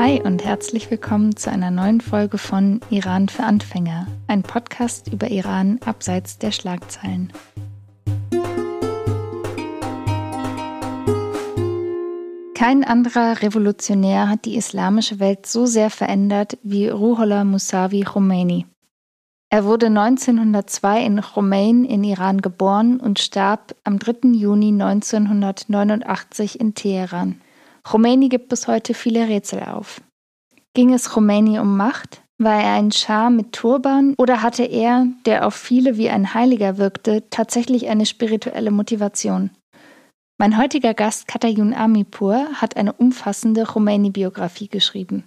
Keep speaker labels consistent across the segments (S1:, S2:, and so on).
S1: Hi und herzlich willkommen zu einer neuen Folge von Iran für Anfänger, ein Podcast über Iran abseits der Schlagzeilen. Kein anderer Revolutionär hat die islamische Welt so sehr verändert wie Ruhollah Musawi Khomeini. Er wurde 1902 in Khomein in Iran geboren und starb am 3. Juni 1989 in Teheran. Khomeini gibt bis heute viele Rätsel auf. Ging es Khomeini um Macht? War er ein Schah mit Turban oder hatte er, der auf viele wie ein Heiliger wirkte, tatsächlich eine spirituelle Motivation? Mein heutiger Gast Katayun Amipur hat eine umfassende Khomeini-Biografie geschrieben.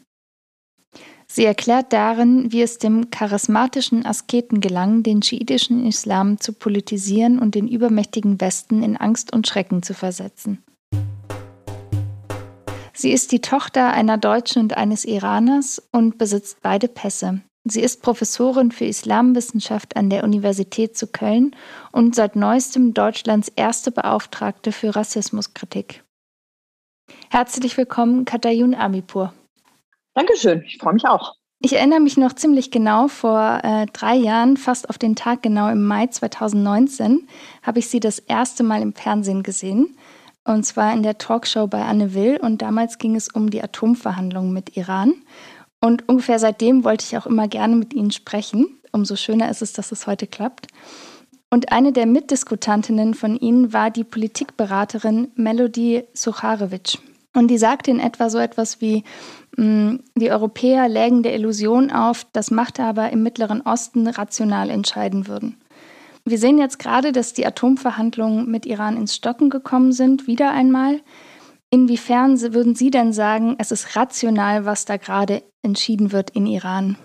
S1: Sie erklärt darin, wie es dem charismatischen Asketen gelang, den schiitischen Islam zu politisieren und den übermächtigen Westen in Angst und Schrecken zu versetzen. Sie ist die Tochter einer Deutschen und eines Iraners und besitzt beide Pässe. Sie ist Professorin für Islamwissenschaft an der Universität zu Köln und seit neuestem Deutschlands erste Beauftragte für Rassismuskritik. Herzlich willkommen, Katayun Amipur.
S2: Dankeschön, ich freue mich auch.
S1: Ich erinnere mich noch ziemlich genau, vor äh, drei Jahren, fast auf den Tag genau im Mai 2019, habe ich Sie das erste Mal im Fernsehen gesehen. Und zwar in der Talkshow bei Anne Will. Und damals ging es um die Atomverhandlungen mit Iran. Und ungefähr seitdem wollte ich auch immer gerne mit Ihnen sprechen. Umso schöner ist es, dass es heute klappt. Und eine der Mitdiskutantinnen von Ihnen war die Politikberaterin Melody Sucharewitsch. Und die sagte in etwa so etwas wie, mm, die Europäer lägen der Illusion auf, dass Machthaber im Mittleren Osten rational entscheiden würden. Wir sehen jetzt gerade, dass die Atomverhandlungen mit Iran ins Stocken gekommen sind, wieder einmal. Inwiefern würden Sie denn sagen, es ist rational, was da gerade entschieden wird in Iran?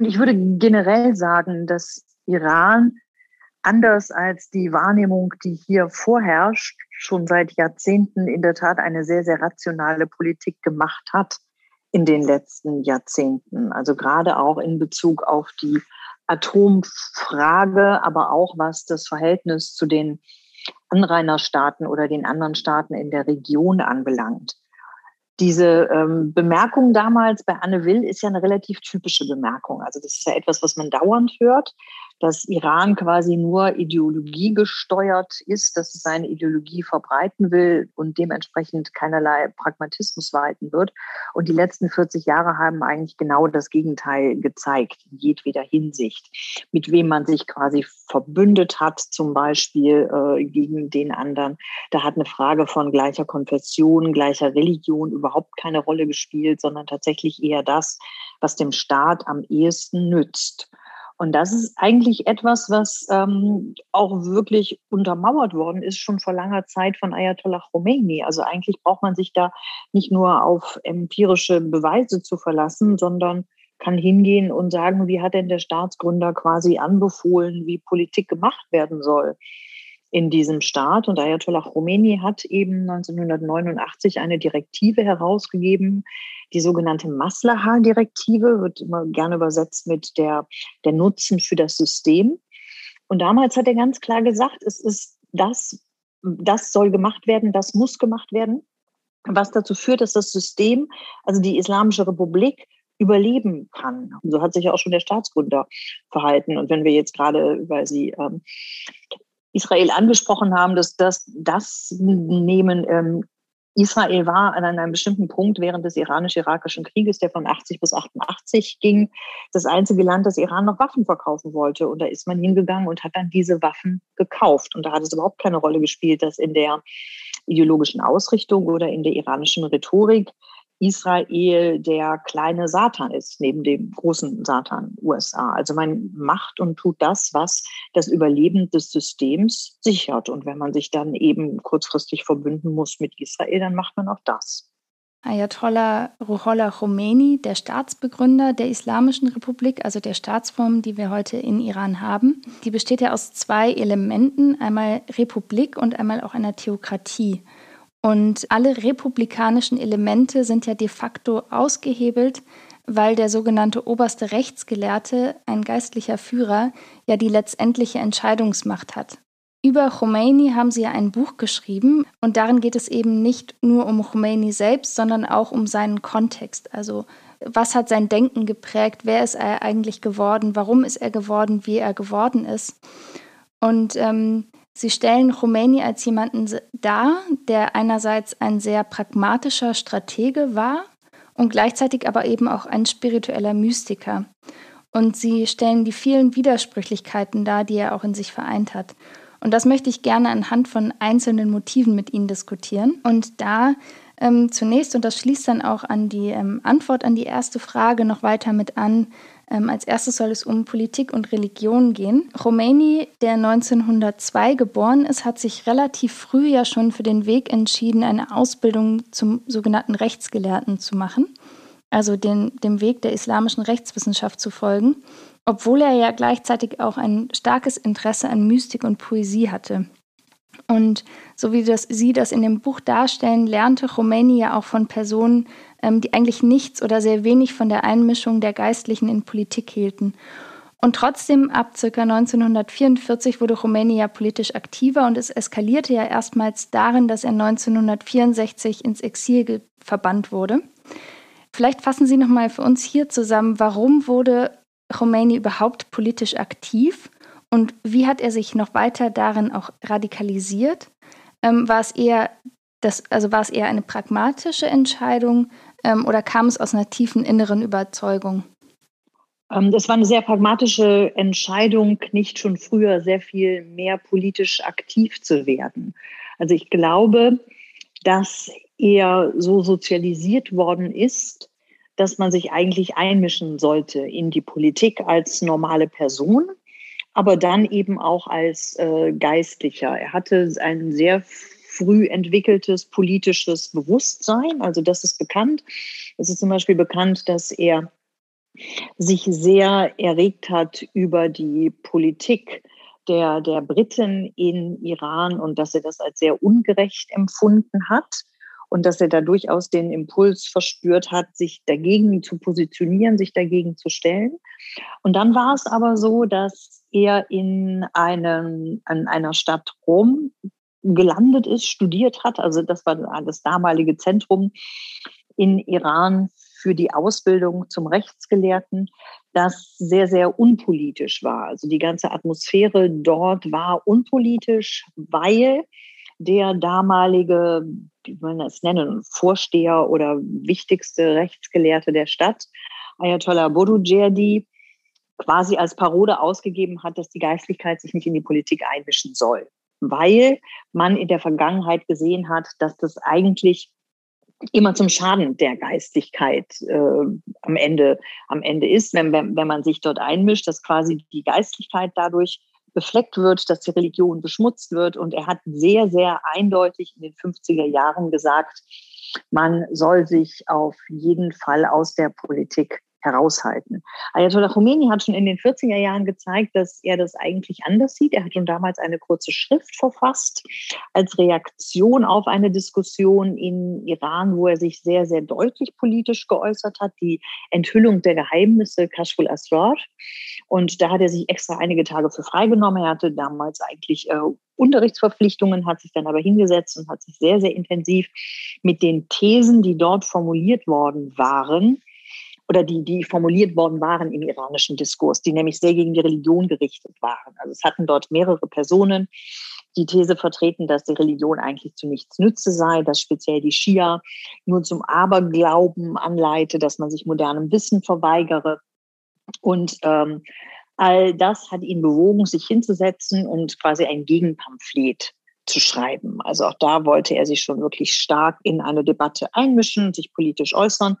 S2: Ich würde generell sagen, dass Iran anders als die Wahrnehmung, die hier vorherrscht, schon seit Jahrzehnten in der Tat eine sehr, sehr rationale Politik gemacht hat in den letzten Jahrzehnten. Also gerade auch in Bezug auf die Atomfrage, aber auch was das Verhältnis zu den Anrainerstaaten oder den anderen Staaten in der Region anbelangt. Diese ähm, Bemerkung damals bei Anne Will ist ja eine relativ typische Bemerkung. Also das ist ja etwas, was man dauernd hört dass Iran quasi nur Ideologie gesteuert ist, dass es seine Ideologie verbreiten will und dementsprechend keinerlei Pragmatismus walten wird. Und die letzten 40 Jahre haben eigentlich genau das Gegenteil gezeigt, in jedweder Hinsicht. Mit wem man sich quasi verbündet hat, zum Beispiel äh, gegen den anderen. Da hat eine Frage von gleicher Konfession, gleicher Religion überhaupt keine Rolle gespielt, sondern tatsächlich eher das, was dem Staat am ehesten nützt. Und das ist eigentlich etwas, was ähm, auch wirklich untermauert worden ist, schon vor langer Zeit von Ayatollah Khomeini. Also eigentlich braucht man sich da nicht nur auf empirische Beweise zu verlassen, sondern kann hingehen und sagen, wie hat denn der Staatsgründer quasi anbefohlen, wie Politik gemacht werden soll in diesem Staat. Und Ayatollah Khomeini hat eben 1989 eine Direktive herausgegeben, die sogenannte Maslaha-Direktive, wird immer gerne übersetzt mit der, der Nutzen für das System. Und damals hat er ganz klar gesagt, es ist das, das soll gemacht werden, das muss gemacht werden, was dazu führt, dass das System, also die Islamische Republik, überleben kann. Und so hat sich ja auch schon der Staatsgründer verhalten. Und wenn wir jetzt gerade, weil Sie ähm, Israel angesprochen haben, dass das, das nehmen. Ähm, Israel war an einem bestimmten Punkt während des iranisch-irakischen Krieges, der von 80 bis 88 ging, das einzige Land, das Iran noch Waffen verkaufen wollte. Und da ist man hingegangen und hat dann diese Waffen gekauft. Und da hat es überhaupt keine Rolle gespielt, dass in der ideologischen Ausrichtung oder in der iranischen Rhetorik Israel der kleine Satan ist, neben dem großen Satan USA. Also man macht und tut das, was das Überleben des Systems sichert. Und wenn man sich dann eben kurzfristig verbünden muss mit Israel, dann macht man auch das.
S1: Ayatollah Ruhollah Khomeini, der Staatsbegründer der Islamischen Republik, also der Staatsform, die wir heute in Iran haben, die besteht ja aus zwei Elementen, einmal Republik und einmal auch einer Theokratie. Und alle republikanischen Elemente sind ja de facto ausgehebelt, weil der sogenannte oberste Rechtsgelehrte, ein geistlicher Führer, ja die letztendliche Entscheidungsmacht hat. Über Khomeini haben sie ja ein Buch geschrieben und darin geht es eben nicht nur um Khomeini selbst, sondern auch um seinen Kontext. Also was hat sein Denken geprägt, wer ist er eigentlich geworden, warum ist er geworden, wie er geworden ist. Und ähm, sie stellen Khomeini als jemanden dar, der einerseits ein sehr pragmatischer Stratege war und gleichzeitig aber eben auch ein spiritueller Mystiker. Und sie stellen die vielen Widersprüchlichkeiten dar, die er auch in sich vereint hat. Und das möchte ich gerne anhand von einzelnen Motiven mit Ihnen diskutieren. Und da ähm, zunächst, und das schließt dann auch an die ähm, Antwort an die erste Frage noch weiter mit an, ähm, als erstes soll es um Politik und Religion gehen. Khomeini, der 1902 geboren ist, hat sich relativ früh ja schon für den Weg entschieden, eine Ausbildung zum sogenannten Rechtsgelehrten zu machen, also den, dem Weg der islamischen Rechtswissenschaft zu folgen obwohl er ja gleichzeitig auch ein starkes Interesse an Mystik und Poesie hatte. Und so wie das, Sie das in dem Buch darstellen, lernte Khomeini ja auch von Personen, die eigentlich nichts oder sehr wenig von der Einmischung der Geistlichen in Politik hielten. Und trotzdem, ab ca. 1944 wurde ja politisch aktiver und es eskalierte ja erstmals darin, dass er 1964 ins Exil verbannt wurde. Vielleicht fassen Sie nochmal für uns hier zusammen, warum wurde Khomeini überhaupt politisch aktiv und wie hat er sich noch weiter darin auch radikalisiert? Ähm, war es eher das, also war es eher eine pragmatische Entscheidung ähm, oder kam es aus einer tiefen inneren Überzeugung?
S2: Ähm, das war eine sehr pragmatische Entscheidung, nicht schon früher sehr viel mehr politisch aktiv zu werden. Also ich glaube, dass er so sozialisiert worden ist, dass man sich eigentlich einmischen sollte in die Politik als normale Person, aber dann eben auch als äh, Geistlicher. Er hatte ein sehr früh entwickeltes politisches Bewusstsein, also das ist bekannt. Es ist zum Beispiel bekannt, dass er sich sehr erregt hat über die Politik der, der Briten in Iran und dass er das als sehr ungerecht empfunden hat und dass er da durchaus den Impuls verspürt hat, sich dagegen zu positionieren, sich dagegen zu stellen. Und dann war es aber so, dass er in, einem, in einer Stadt Rom gelandet ist, studiert hat. Also das war das damalige Zentrum in Iran für die Ausbildung zum Rechtsgelehrten, das sehr, sehr unpolitisch war. Also die ganze Atmosphäre dort war unpolitisch, weil der damalige, wie man das nennen, Vorsteher oder wichtigste Rechtsgelehrte der Stadt, Ayatollah Borujerdi, quasi als Parole ausgegeben hat, dass die Geistlichkeit sich nicht in die Politik einmischen soll, weil man in der Vergangenheit gesehen hat, dass das eigentlich immer zum Schaden der Geistlichkeit äh, am Ende am Ende ist, wenn, wenn, wenn man sich dort einmischt, dass quasi die Geistlichkeit dadurch befleckt wird, dass die Religion beschmutzt wird. Und er hat sehr, sehr eindeutig in den 50er Jahren gesagt, man soll sich auf jeden Fall aus der Politik heraushalten. Ayatollah Khomeini hat schon in den 40er Jahren gezeigt, dass er das eigentlich anders sieht. Er hat schon damals eine kurze Schrift verfasst als Reaktion auf eine Diskussion in Iran, wo er sich sehr, sehr deutlich politisch geäußert hat, die Enthüllung der Geheimnisse Kashful Asrar. Und da hat er sich extra einige Tage für freigenommen. Er hatte damals eigentlich äh, Unterrichtsverpflichtungen, hat sich dann aber hingesetzt und hat sich sehr, sehr intensiv mit den Thesen, die dort formuliert worden waren, oder die, die formuliert worden waren im iranischen Diskurs, die nämlich sehr gegen die Religion gerichtet waren. Also es hatten dort mehrere Personen die These vertreten, dass die Religion eigentlich zu nichts nütze sei, dass speziell die Schia nur zum Aberglauben anleite, dass man sich modernem Wissen verweigere. Und ähm, all das hat ihn bewogen, sich hinzusetzen und quasi ein Gegenpamphlet zu schreiben. Also auch da wollte er sich schon wirklich stark in eine Debatte einmischen, sich politisch äußern.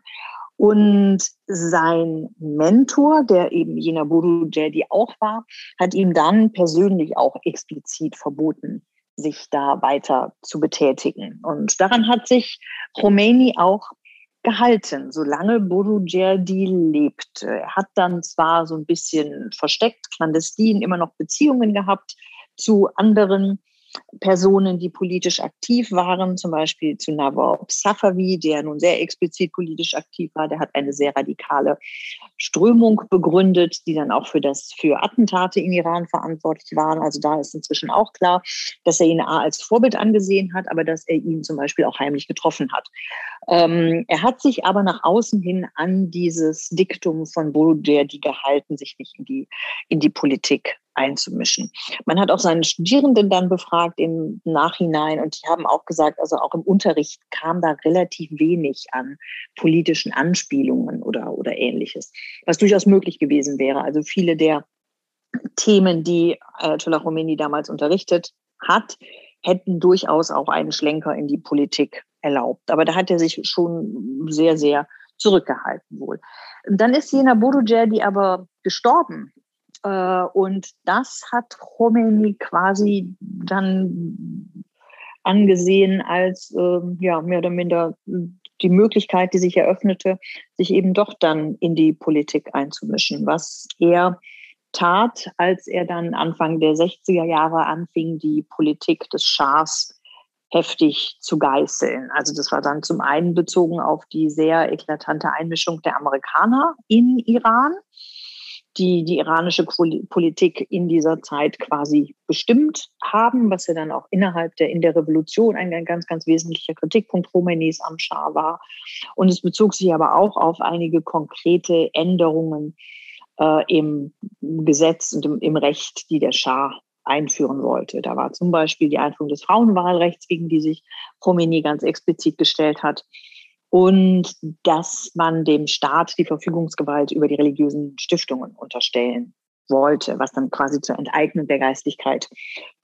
S2: Und sein Mentor, der eben jener Guru Jedi auch war, hat ihm dann persönlich auch explizit verboten, sich da weiter zu betätigen. Und daran hat sich Khomeini auch gehalten, solange Borujerdi lebt. Er hat dann zwar so ein bisschen versteckt, clandestin, immer noch Beziehungen gehabt zu anderen Personen, die politisch aktiv waren, zum Beispiel zu Nawab Safavi, der nun sehr explizit politisch aktiv war. Der hat eine sehr radikale Strömung begründet, die dann auch für das für Attentate in Iran verantwortlich waren. Also da ist inzwischen auch klar, dass er ihn A als Vorbild angesehen hat, aber dass er ihn zum Beispiel auch heimlich getroffen hat. Ähm, er hat sich aber nach außen hin an dieses Diktum von Baudelaire gehalten, sich nicht in die in die Politik einzumischen. Man hat auch seine Studierenden dann befragt im Nachhinein und die haben auch gesagt, also auch im Unterricht kam da relativ wenig an politischen Anspielungen oder, oder ähnliches, was durchaus möglich gewesen wäre. Also viele der Themen, die Ayatollah Khomeini damals unterrichtet hat, hätten durchaus auch einen Schlenker in die Politik erlaubt. Aber da hat er sich schon sehr, sehr zurückgehalten wohl. dann ist Jena Borujerdi aber gestorben äh, und das hat Khomeini quasi dann angesehen als äh, ja mehr oder minder die Möglichkeit, die sich eröffnete, sich eben doch dann in die Politik einzumischen, was er tat, als er dann Anfang der 60er Jahre anfing, die Politik des Schahs heftig zu geißeln. Also das war dann zum einen bezogen auf die sehr eklatante Einmischung der Amerikaner in Iran die die iranische Politik in dieser Zeit quasi bestimmt haben, was ja dann auch innerhalb der in der Revolution ein ganz, ganz wesentlicher Kritikpunkt Khomeinis am Schah war. Und es bezog sich aber auch auf einige konkrete Änderungen äh, im Gesetz und im, im Recht, die der Schah einführen wollte. Da war zum Beispiel die Einführung des Frauenwahlrechts, gegen die sich Khomeini ganz explizit gestellt hat und dass man dem Staat die Verfügungsgewalt über die religiösen Stiftungen unterstellen wollte, was dann quasi zur Enteignung der Geistlichkeit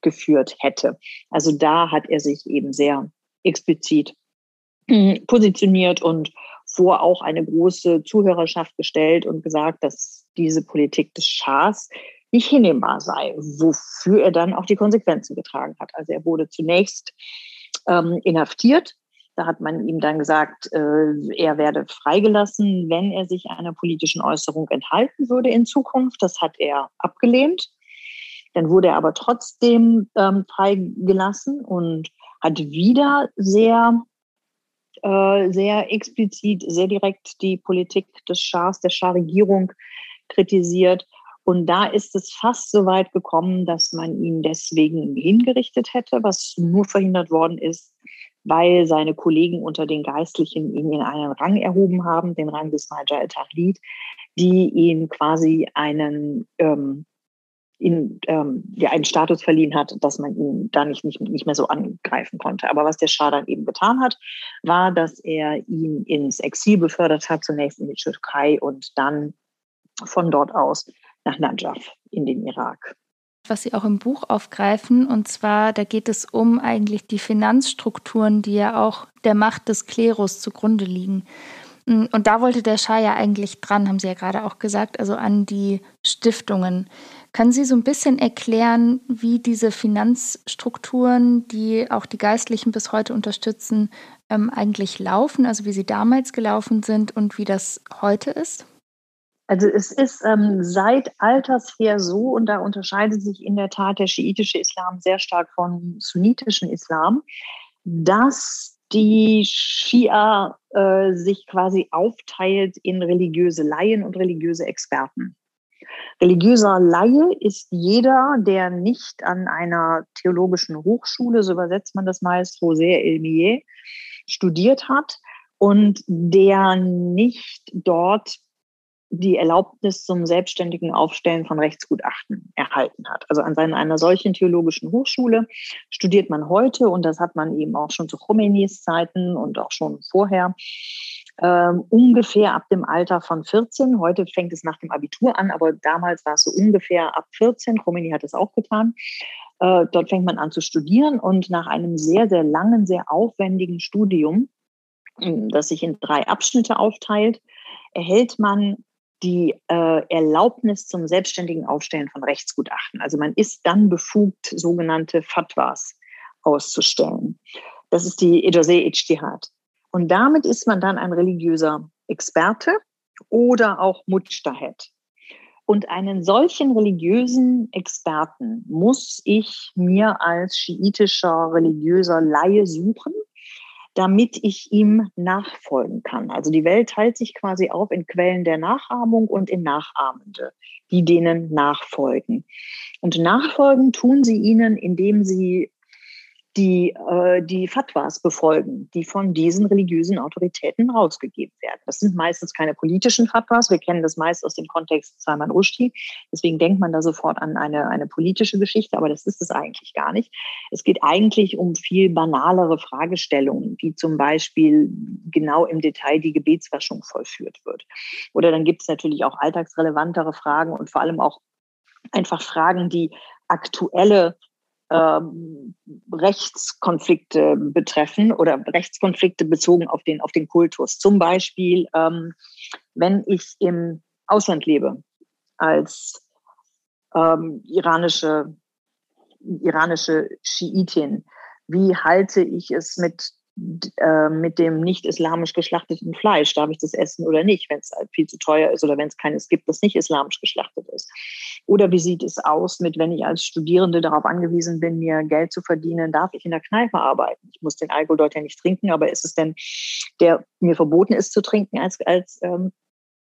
S2: geführt hätte. Also da hat er sich eben sehr explizit hm, positioniert und vor auch eine große Zuhörerschaft gestellt und gesagt, dass diese Politik des Schahs nicht hinnehmbar sei, wofür er dann auch die Konsequenzen getragen hat. Also er wurde zunächst ähm, inhaftiert da hat man ihm dann gesagt, äh, er werde freigelassen, wenn er sich einer politischen Äußerung enthalten würde in Zukunft. Das hat er abgelehnt. Dann wurde er aber trotzdem ähm, freigelassen und hat wieder sehr, äh, sehr explizit, sehr direkt die Politik des Schahs, der Schah-Regierung kritisiert. Und da ist es fast so weit gekommen, dass man ihn deswegen hingerichtet hätte, was nur verhindert worden ist, weil seine Kollegen unter den Geistlichen ihn in einen Rang erhoben haben, den Rang des Major el-Tahlid, die ihn quasi einen, ähm, in, ähm, ja, einen Status verliehen hat, dass man ihn da nicht, nicht, nicht mehr so angreifen konnte. Aber was der Schah dann eben getan hat, war, dass er ihn ins Exil befördert hat, zunächst in die Türkei und dann von dort aus nach Najaf in den Irak
S1: was Sie auch im Buch aufgreifen. Und zwar, da geht es um eigentlich die Finanzstrukturen, die ja auch der Macht des Klerus zugrunde liegen. Mm, und da wollte der Schah ja eigentlich dran, haben Sie ja gerade auch gesagt, also an die Stiftungen. Können Sie so ein bisschen erklären, wie diese Finanzstrukturen, die auch die Geistlichen bis heute unterstützen, ähm, eigentlich laufen, also wie sie damals gelaufen sind und wie das heute ist?
S2: Also es ist ähm, seit Alters her so, und da unterscheidet sich in der Tat der schiitische Islam sehr stark vom sunnitischen Islam, dass die Schia äh, sich quasi aufteilt in religiöse Laien und religiöse Experten. Religiöser Laie ist jeder, der nicht an einer theologischen Hochschule, so übersetzt man das meist, José Elmier, studiert hat und der nicht dort die Erlaubnis zum selbstständigen Aufstellen von Rechtsgutachten erhalten hat. Also an einer solchen theologischen Hochschule studiert man heute, und das hat man eben auch schon zu Khomeinis Zeiten und auch schon vorher, ähm, ungefähr ab dem Alter von 14. Heute fängt es nach dem Abitur an, aber damals war es so ungefähr ab 14. Khomeini hat es auch getan. Äh, dort fängt man an zu studieren und nach einem sehr, sehr langen, sehr aufwendigen Studium, das sich in drei Abschnitte aufteilt, erhält man die äh, Erlaubnis zum selbstständigen Aufstellen von Rechtsgutachten. Also man ist dann befugt, sogenannte Fatwas auszustellen. Das ist die Ejazeh Ijtihad. Und damit ist man dann ein religiöser Experte oder auch Mujtahid. Und einen solchen religiösen Experten muss ich mir als schiitischer religiöser Laie suchen, damit ich ihm nachfolgen kann. Also die Welt teilt sich quasi auf in Quellen der Nachahmung und in Nachahmende, die denen nachfolgen. Und nachfolgen tun sie ihnen, indem sie die äh, die Fatwas befolgen, die von diesen religiösen Autoritäten rausgegeben werden. Das sind meistens keine politischen Fatwas. Wir kennen das meist aus dem Kontext Salman Rushdie. Deswegen denkt man da sofort an eine, eine politische Geschichte, aber das ist es eigentlich gar nicht. Es geht eigentlich um viel banalere Fragestellungen, wie zum Beispiel genau im Detail die Gebetswaschung vollführt wird. Oder dann gibt es natürlich auch alltagsrelevantere Fragen und vor allem auch einfach Fragen, die aktuelle ähm, Rechtskonflikte betreffen oder Rechtskonflikte bezogen auf den, auf den Kultus. Zum Beispiel, ähm, wenn ich im Ausland lebe als ähm, iranische, iranische Schiitin, wie halte ich es mit äh, mit dem nicht islamisch geschlachteten Fleisch. Darf ich das essen oder nicht, wenn es halt viel zu teuer ist oder wenn es keines gibt, das nicht islamisch geschlachtet ist? Oder wie sieht es aus mit, wenn ich als Studierende darauf angewiesen bin, mir Geld zu verdienen, darf ich in der Kneipe arbeiten? Ich muss den Alkohol dort ja nicht trinken, aber ist es denn, der mir verboten ist zu trinken als, als ähm,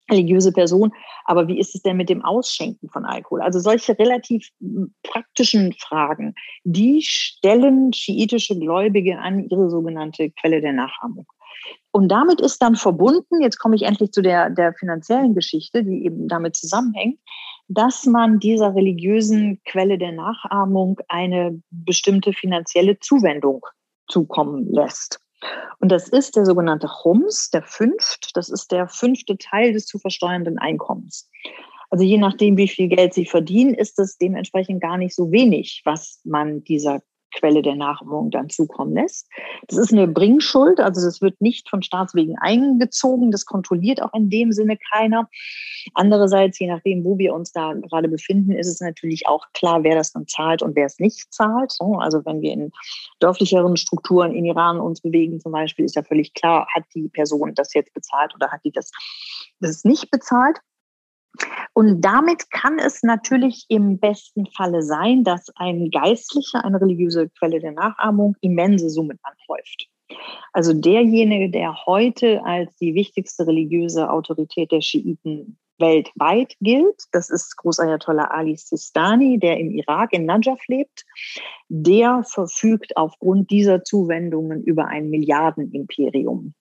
S2: religiöse Person. Aber wie ist es denn mit dem Ausschenken von Alkohol? Also solche relativ hm, praktischen Fragen, die stellen schiitische Gläubige an ihre sogenannte Quelle der Nachahmung. Und damit ist dann verbunden, jetzt komme ich endlich zu der, der finanziellen Geschichte, die eben damit zusammenhängt, dass man dieser religiösen Quelle der Nachahmung eine bestimmte finanzielle Zuwendung zukommen lässt. Und das ist der sogenannte Chums, der Fünft. Das ist der fünfte Teil des zu versteuernden Einkommens. Also je nachdem, wie viel Geld Sie verdienen, ist es dementsprechend gar nicht so wenig, was man dieser Quelle der Nachahmung dann zukommen lässt. Das ist eine Bringschuld, also das wird nicht von Staatswegen eingezogen, das kontrolliert auch in dem Sinne keiner. Andererseits, je nachdem, wo wir uns da gerade befinden, ist es natürlich auch klar, wer das dann zahlt und wer es nicht zahlt. Also wenn wir in dörflicheren Strukturen in Iran uns bewegen zum Beispiel, ist ja völlig klar, hat die Person das jetzt bezahlt oder hat die das, das nicht bezahlt. Und damit kann es natürlich im besten Falle sein, dass ein Geistlicher, eine religiöse Quelle der Nachahmung, immense Summen anhäuft. Also derjenige, der heute als die wichtigste religiöse Autorität der Schiiten weltweit gilt, das ist Großayatollah Ali Sistani, der im Irak in Najaf lebt, der verfügt aufgrund dieser Zuwendungen über ein Milliardenimperium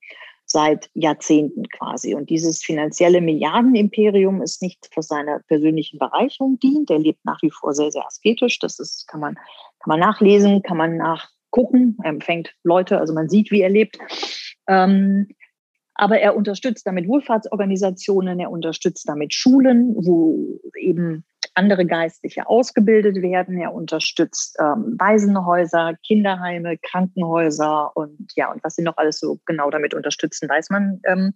S2: seit Jahrzehnten quasi. Und dieses finanzielle Milliardenimperium ist nicht für seine persönlichen Bereicherung dient. Er lebt nach wie vor sehr, sehr asketisch. Das ist, kann man, kann man nachlesen, kann man nachgucken. Er empfängt Leute, also man sieht, wie er lebt. Ähm, aber er unterstützt damit Wohlfahrtsorganisationen, er unterstützt damit Schulen, wo eben andere Geistliche ausgebildet werden. Er unterstützt ähm, Waisenhäuser, Kinderheime, Krankenhäuser und ja, und was sie noch alles so genau damit unterstützen, weiß man ähm,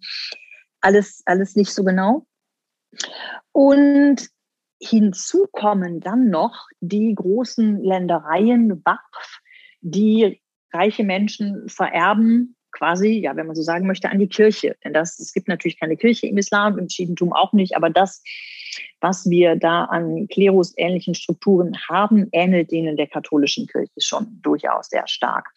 S2: alles, alles nicht so genau. Und hinzu kommen dann noch die großen Ländereien, Waqf, die reiche Menschen vererben quasi, ja, wenn man so sagen möchte, an die Kirche. Denn das, es gibt natürlich keine Kirche im Islam, im Schiidentum auch nicht, aber das, was wir da an klerusähnlichen Strukturen haben, ähnelt denen der katholischen Kirche schon durchaus sehr stark.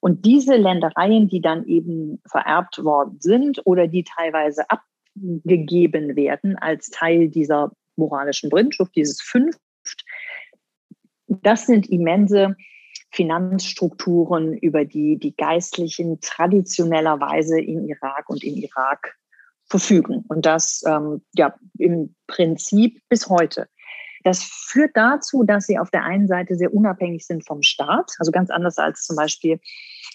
S2: Und diese Ländereien, die dann eben vererbt worden sind oder die teilweise abgegeben werden als Teil dieser moralischen Brindschrift, dieses Fünft, das sind immense Finanzstrukturen, über die die Geistlichen traditionellerweise in Irak und in Irak verfügen. Und das ähm, ja im Prinzip bis heute. Das führt dazu, dass sie auf der einen Seite sehr unabhängig sind vom Staat, also ganz anders als zum Beispiel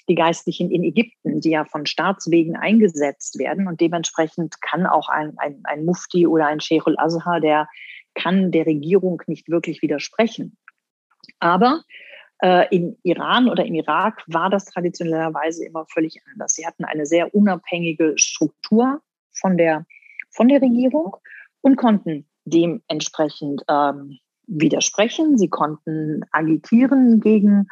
S2: die Geistlichen in Ägypten, die ja von Staatswegen eingesetzt werden. Und dementsprechend kann auch ein, ein, ein Mufti oder ein Sheikh al-Azhar, der kann der Regierung nicht wirklich widersprechen. Aber äh, Im Iran oder im Irak war das traditionellerweise immer völlig anders. Sie hatten eine sehr unabhängige Struktur von der, von der Regierung und konnten dementsprechend ähm, widersprechen. Sie konnten agitieren gegen,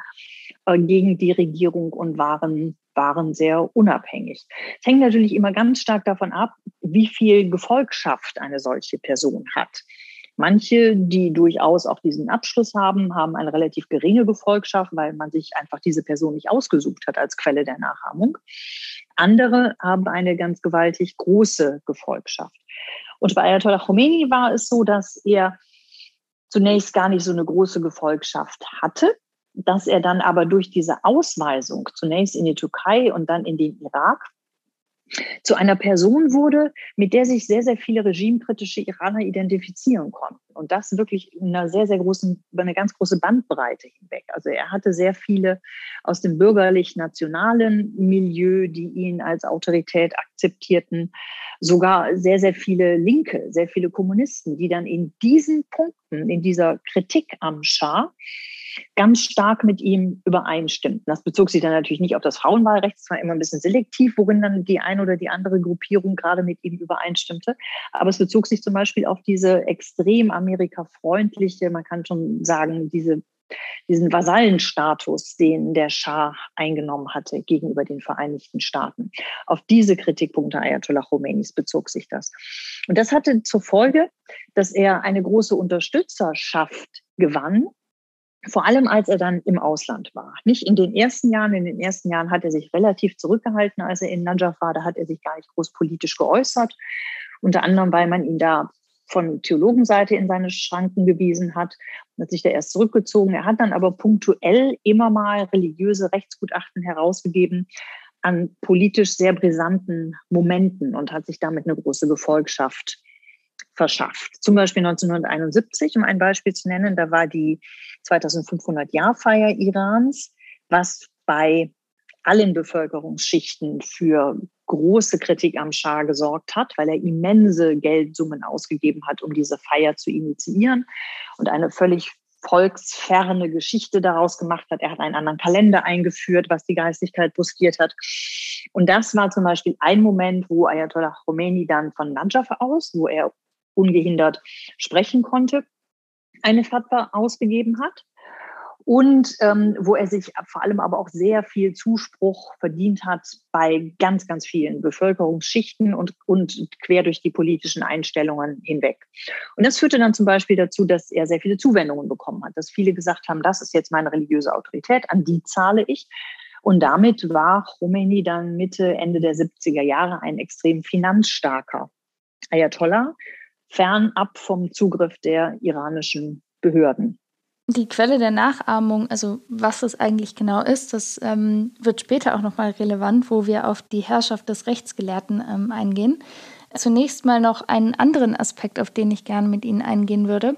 S2: äh, gegen die Regierung und waren, waren sehr unabhängig. Es hängt natürlich immer ganz stark davon ab, wie viel Gefolgschaft eine solche Person hat. Manche, die durchaus auch diesen Abschluss haben, haben eine relativ geringe Gefolgschaft, weil man sich einfach diese Person nicht ausgesucht hat als Quelle der Nachahmung. Andere haben eine ganz gewaltig große Gefolgschaft. Und bei Ayatollah Khomeini war es so, dass er zunächst gar nicht so eine große Gefolgschaft hatte, dass er dann aber durch diese Ausweisung zunächst in die Türkei und dann in den Irak zu einer Person wurde, mit der sich sehr, sehr viele regimekritische Iraner identifizieren konnten. Und das wirklich in einer sehr, sehr großen, über eine ganz große Bandbreite hinweg. Also er hatte sehr viele aus dem bürgerlich-nationalen Milieu, die ihn als Autorität akzeptierten, sogar sehr, sehr viele Linke, sehr viele Kommunisten, die dann in diesen Punkten, in dieser Kritik am Schah, ganz stark mit ihm übereinstimmten. Das bezog sich dann natürlich nicht auf das Frauenwahlrecht, es war immer ein bisschen selektiv, worin dann die eine oder die andere Gruppierung gerade mit ihm übereinstimmte. Aber es bezog sich zum Beispiel auf diese extrem amerikafreundliche, man kann schon sagen, diese diesen Vasallenstatus, den der Schah eingenommen hatte gegenüber den Vereinigten Staaten. Auf diese Kritikpunkte Ayatollah Khomeinis bezog sich das. Und das hatte zur Folge, dass er eine große Unterstützerschaft gewann vor allem als er dann im Ausland war. Nicht in den ersten Jahren, in den ersten Jahren hat er sich relativ zurückgehalten, als er in Najaf war, da hat er sich gar nicht groß politisch geäußert. Unter anderem, weil man ihn da von Theologenseite in seine Schranken gewiesen hat, hat sich da erst zurückgezogen. Er hat dann aber punktuell immer mal religiöse Rechtsgutachten herausgegeben an politisch sehr brisanten Momenten und hat sich damit eine große Gefolgschaft verschafft. Zum Beispiel 1971, um ein Beispiel zu nennen, da war die 2500-Jahr-Feier Irans, was bei allen Bevölkerungsschichten für große Kritik am Schah gesorgt hat, weil er immense Geldsummen ausgegeben hat, um diese Feier zu initiieren und eine völlig volksferne Geschichte daraus gemacht hat. Er hat einen anderen Kalender eingeführt, was die Geistigkeit buskiert hat. Und das war zum Beispiel ein Moment, wo Ayatollah Khomeini dann von Najaf aus, wo er ungehindert sprechen konnte, eine Fatwa ausgegeben hat und ähm, wo er sich vor allem aber auch sehr viel Zuspruch verdient hat bei ganz, ganz vielen Bevölkerungsschichten und, und quer durch die politischen Einstellungen hinweg. Und das führte dann zum Beispiel dazu, dass er sehr viele Zuwendungen bekommen hat, dass viele gesagt haben, das ist jetzt meine religiöse Autorität, an die zahle ich. Und damit war Khomeini dann Mitte, Ende der 70er Jahre ein extrem finanzstarker Ayatollah, fernab vom Zugriff der iranischen Behörden.
S1: Die Quelle der Nachahmung, also was das eigentlich genau ist, das ähm, wird später auch nochmal relevant, wo wir auf die Herrschaft des Rechtsgelehrten ähm, eingehen. Zunächst mal noch einen anderen Aspekt, auf den ich gerne mit Ihnen eingehen würde.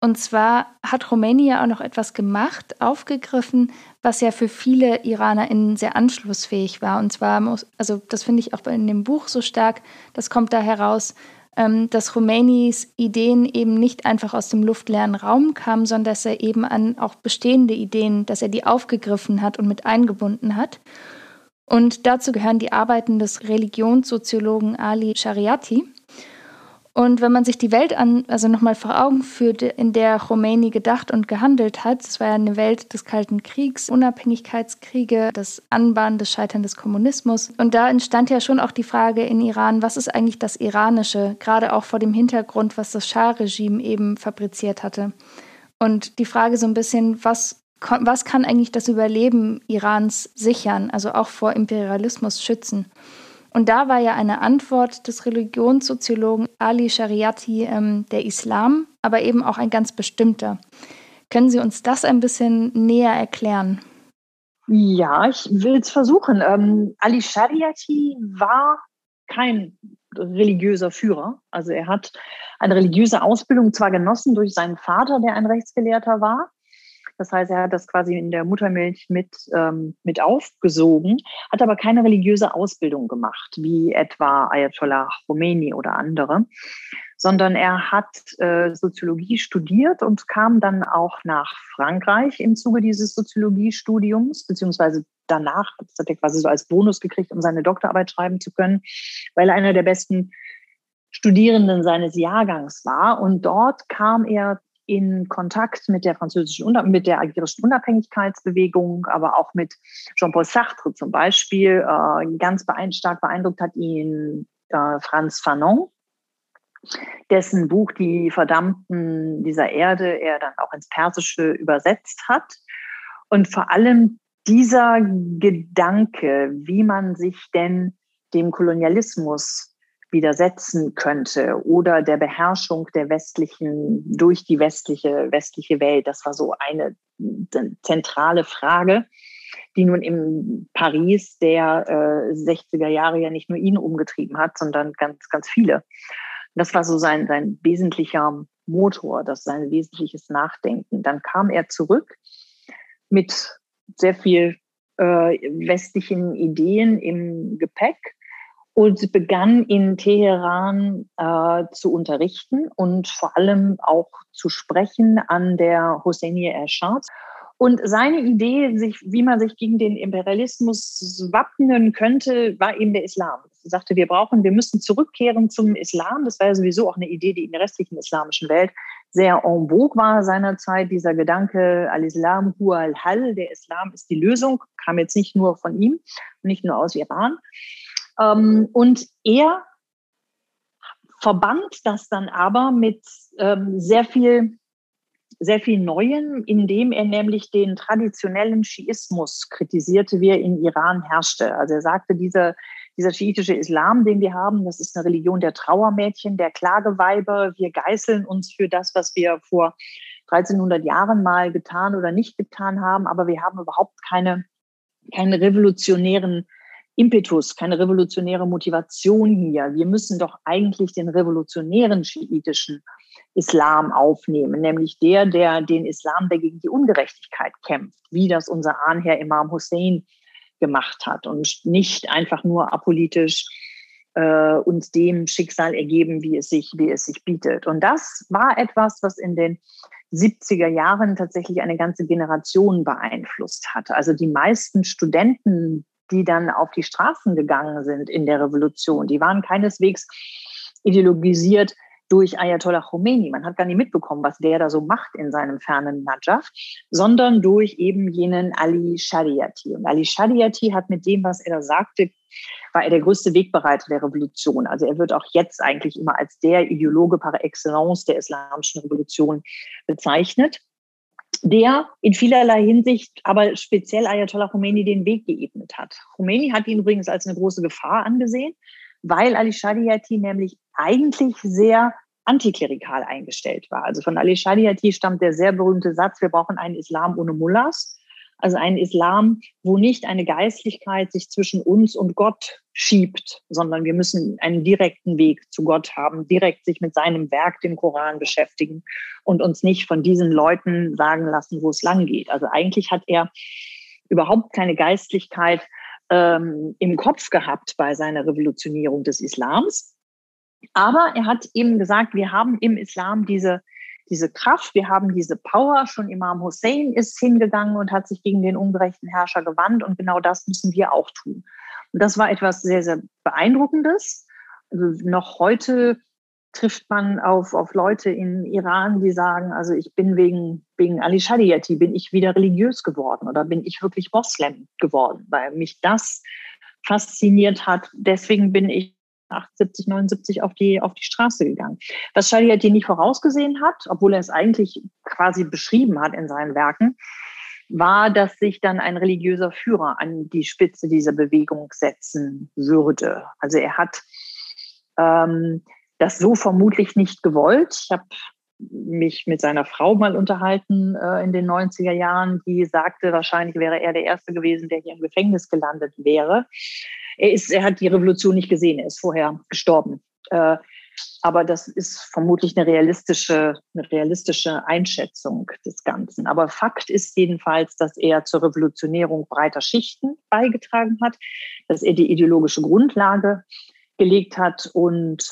S1: Und zwar hat ja auch noch etwas gemacht, aufgegriffen, was ja für viele IranerInnen sehr anschlussfähig war. Und zwar, also das finde ich auch in dem Buch so stark, das kommt da heraus, dass Khomeinis Ideen eben nicht einfach aus dem luftleeren Raum kamen, sondern dass er eben an auch bestehende Ideen, dass er die aufgegriffen hat und mit eingebunden hat. Und dazu gehören die Arbeiten des Religionssoziologen Ali Shariati. Und wenn man sich die Welt an, also nochmal vor Augen führt, in der Khomeini gedacht und gehandelt hat, das war ja eine Welt des Kalten Kriegs, Unabhängigkeitskriege, das Anbahnen des Scheitern des Kommunismus. Und da entstand ja schon auch die Frage in Iran, was ist eigentlich das Iranische, gerade auch vor dem Hintergrund, was das Schah-Regime eben fabriziert hatte. Und die Frage so ein bisschen, was was kann eigentlich das Überleben Irans sichern, also auch vor Imperialismus schützen? Und da war ja eine Antwort des Religionssoziologen Ali Shariati ähm, der Islam, aber eben auch ein ganz bestimmter. Können Sie uns das ein bisschen näher erklären?
S2: Ja, ich will es versuchen. Ähm, Ali Shariati war kein religiöser Führer. Also er hat eine religiöse Ausbildung zwar genossen durch seinen Vater, der ein Rechtsgelehrter war, das heißt, er hat das quasi in der Muttermilch mit, ähm, mit aufgesogen, hat aber keine religiöse Ausbildung gemacht, wie etwa Ayatollah Khomeini oder andere, sondern er hat äh, Soziologie studiert und kam dann auch nach Frankreich im Zuge dieses Soziologiestudiums, beziehungsweise danach, das hat er quasi so als Bonus gekriegt, um seine Doktorarbeit schreiben zu können, weil er einer der besten Studierenden seines Jahrgangs war. Und dort kam er in Kontakt mit der französischen, mit der algerischen Unabhängigkeitsbewegung, aber auch mit Jean-Paul Sartre zum Beispiel. Äh, ganz stark beeindruckt hat ihn äh, Franz Fanon. dessen Buch Die Verdammten dieser Erde er dann auch ins Persische übersetzt hat. Und vor allem dieser Gedanke, wie man sich denn dem Kolonialismus widersetzen könnte oder der Beherrschung der westlichen, durch die westliche, westliche Welt, das war so eine zentrale Frage, die nun in Paris der äh, 60er Jahre ja nicht nur ihn umgetrieben hat, sondern ganz, ganz viele. Das war so sein, sein wesentlicher Motor, das sein wesentliches Nachdenken. Dann kam er zurück mit sehr viel äh, westlichen Ideen im Gepäck und begann in Teheran äh, zu unterrichten und vor allem auch zu sprechen an der Hosseini Ershad. Und seine Idee, sich, wie man sich gegen den Imperialismus wappnen könnte, war eben der Islam. Er sagte, wir brauchen, wir müssen zurückkehren zum Islam. Das war ja sowieso auch eine Idee, die in der restlichen islamischen Welt sehr en vogue war seinerzeit. Dieser Gedanke, al-Islam huwa al-Hal, der Islam ist die Lösung, kam jetzt nicht nur von ihm, nicht nur aus Iran. Ähm, und er verband das dann aber mit ähm, sehr viel sehr viel Neuen, indem er nämlich den traditionellen Schiismus kritisierte, wie er in Iran herrschte. Also er sagte, dieser, dieser schiitische Islam, den wir haben, das ist eine Religion der Trauermädchen, der Klageweiber. Wir geißeln uns für das, was wir vor 1300 Jahren mal getan oder nicht getan haben, aber wir haben überhaupt keine, keine revolutionären Impetus, keine revolutionäre Motivation hier. Wir müssen doch eigentlich den revolutionären schiitischen Islam aufnehmen, nämlich der, der den Islam, der gegen die Ungerechtigkeit kämpft, wie das unser Ahnherr Imam Hussein gemacht hat und nicht einfach nur apolitisch äh, uns dem Schicksal ergeben, wie es sich, wie es sich bietet. Und das war etwas, was in den 70er Jahren tatsächlich eine ganze Generation beeinflusst hat. Also die meisten Studenten, die dann auf die Straßen gegangen sind in der Revolution, die waren keineswegs ideologisiert durch Ayatollah Khomeini. Man hat gar nicht mitbekommen, was der da so macht in seinem fernen Najaf, sondern durch eben jenen Ali Shariati. Und Ali Shariati hat mit dem, was er da sagte, war er der größte Wegbereiter der Revolution. Also er wird auch jetzt eigentlich immer als der Ideologe par excellence der islamischen Revolution bezeichnet der in vielerlei Hinsicht aber speziell Ayatollah Khomeini den Weg geebnet hat. Khomeini hat ihn übrigens als eine große Gefahr angesehen, weil Ali Shadiati nämlich eigentlich sehr antiklerikal eingestellt war. Also von Ali Shadiati stammt der sehr berühmte Satz, wir brauchen einen Islam ohne Mullahs. Also einen Islam, wo nicht eine Geistlichkeit sich zwischen uns und Gott schiebt, sondern wir müssen einen direkten Weg zu Gott haben, direkt sich mit seinem Werk, dem Koran, beschäftigen und uns nicht von diesen Leuten sagen lassen, wo es lang geht. Also eigentlich hat er überhaupt keine Geistlichkeit ähm, im Kopf gehabt bei seiner Revolutionierung des Islams. Aber er hat eben gesagt, wir haben im Islam diese, diese Kraft, wir haben diese Power. Schon Imam Hussein ist hingegangen und hat sich gegen den ungerechten Herrscher gewandt und genau das müssen wir auch tun. Und das war etwas sehr, sehr Beeindruckendes. Also noch heute trifft man auf, auf Leute in Iran, die sagen, also ich bin wegen, wegen Ali Shadiati, bin ich wieder religiös geworden oder bin ich wirklich Moslem geworden, weil mich das fasziniert hat. Deswegen bin ich 78, 79 auf die, auf die Straße gegangen. Was Shadiati nicht vorausgesehen hat, obwohl er es eigentlich quasi beschrieben hat in seinen Werken, war, dass sich dann ein religiöser Führer an die Spitze dieser Bewegung setzen würde. Also er hat ähm, das so vermutlich nicht gewollt. Ich habe mich mit seiner Frau mal unterhalten äh, in den 90er Jahren, die sagte, wahrscheinlich wäre er der Erste gewesen, der hier im Gefängnis gelandet wäre. Er, ist, er hat die Revolution nicht gesehen, er ist vorher gestorben. Äh, aber das ist vermutlich eine realistische, eine realistische Einschätzung des Ganzen. Aber Fakt ist jedenfalls, dass er zur Revolutionierung breiter Schichten beigetragen hat, dass er die ideologische Grundlage gelegt hat und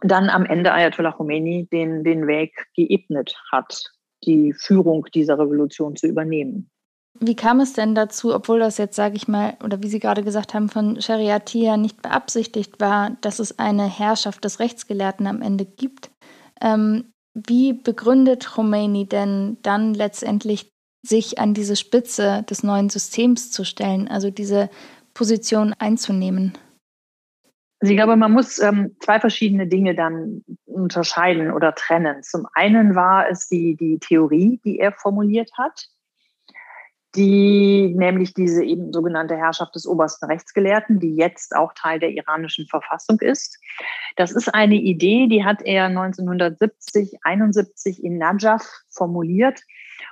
S2: dann am Ende Ayatollah Khomeini den, den Weg geebnet hat, die Führung dieser Revolution zu übernehmen.
S1: Wie kam es denn dazu, obwohl das jetzt, sage ich mal, oder wie Sie gerade gesagt haben, von Shariatia nicht beabsichtigt war, dass es eine Herrschaft des Rechtsgelehrten am Ende gibt? Ähm, wie begründet Khomeini denn dann letztendlich, sich an diese Spitze des neuen Systems zu stellen, also diese Position einzunehmen?
S2: Also ich glaube, man muss ähm, zwei verschiedene Dinge dann unterscheiden oder trennen. Zum einen war es die, die Theorie, die er formuliert hat, die nämlich diese eben sogenannte Herrschaft des obersten Rechtsgelehrten, die jetzt auch Teil der iranischen Verfassung ist. Das ist eine Idee, die hat er 1970, 71 in Najaf formuliert.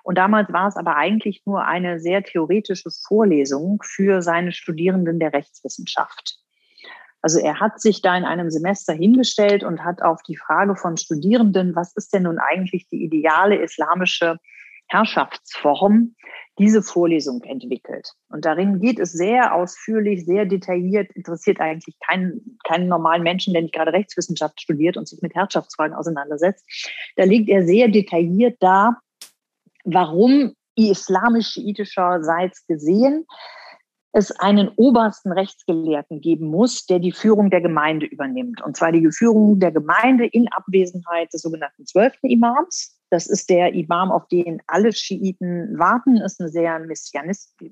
S2: Und damals war es aber eigentlich nur eine sehr theoretische Vorlesung für seine Studierenden der Rechtswissenschaft. Also er hat sich da in einem Semester hingestellt und hat auf die Frage von Studierenden, was ist denn nun eigentlich die ideale islamische Herrschaftsform, diese Vorlesung entwickelt. Und darin geht es sehr ausführlich, sehr detailliert, interessiert eigentlich keinen, keinen normalen Menschen, der nicht gerade Rechtswissenschaft studiert und sich mit Herrschaftsfragen auseinandersetzt. Da legt er sehr detailliert dar, warum islamisch-schiitischerseits gesehen es einen obersten Rechtsgelehrten geben muss, der die Führung der Gemeinde übernimmt. Und zwar die Führung der Gemeinde in Abwesenheit des sogenannten zwölften Imams. Das ist der Imam, auf den alle Schiiten warten, ist eine sehr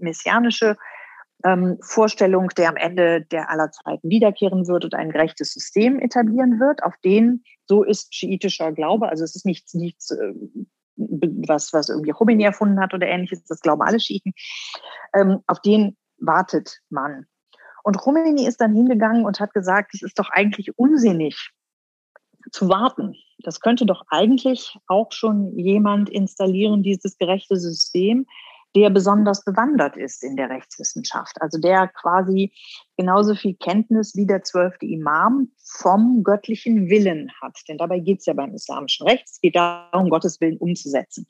S2: messianische ähm, Vorstellung, der am Ende der aller Zeiten wiederkehren wird und ein gerechtes System etablieren wird, auf den, so ist schiitischer Glaube, also es ist nichts, nichts äh, was, was irgendwie Khomeini erfunden hat oder ähnliches, das glauben alle Schiiten, ähm, auf den wartet man. Und Khomeini ist dann hingegangen und hat gesagt, es ist doch eigentlich unsinnig zu warten. Das könnte doch eigentlich auch schon jemand installieren, dieses gerechte System, der besonders bewandert ist in der Rechtswissenschaft. Also der quasi genauso viel Kenntnis wie der zwölfte Imam vom göttlichen Willen hat. Denn dabei geht es ja beim islamischen Recht. Es geht darum, Gottes Willen umzusetzen.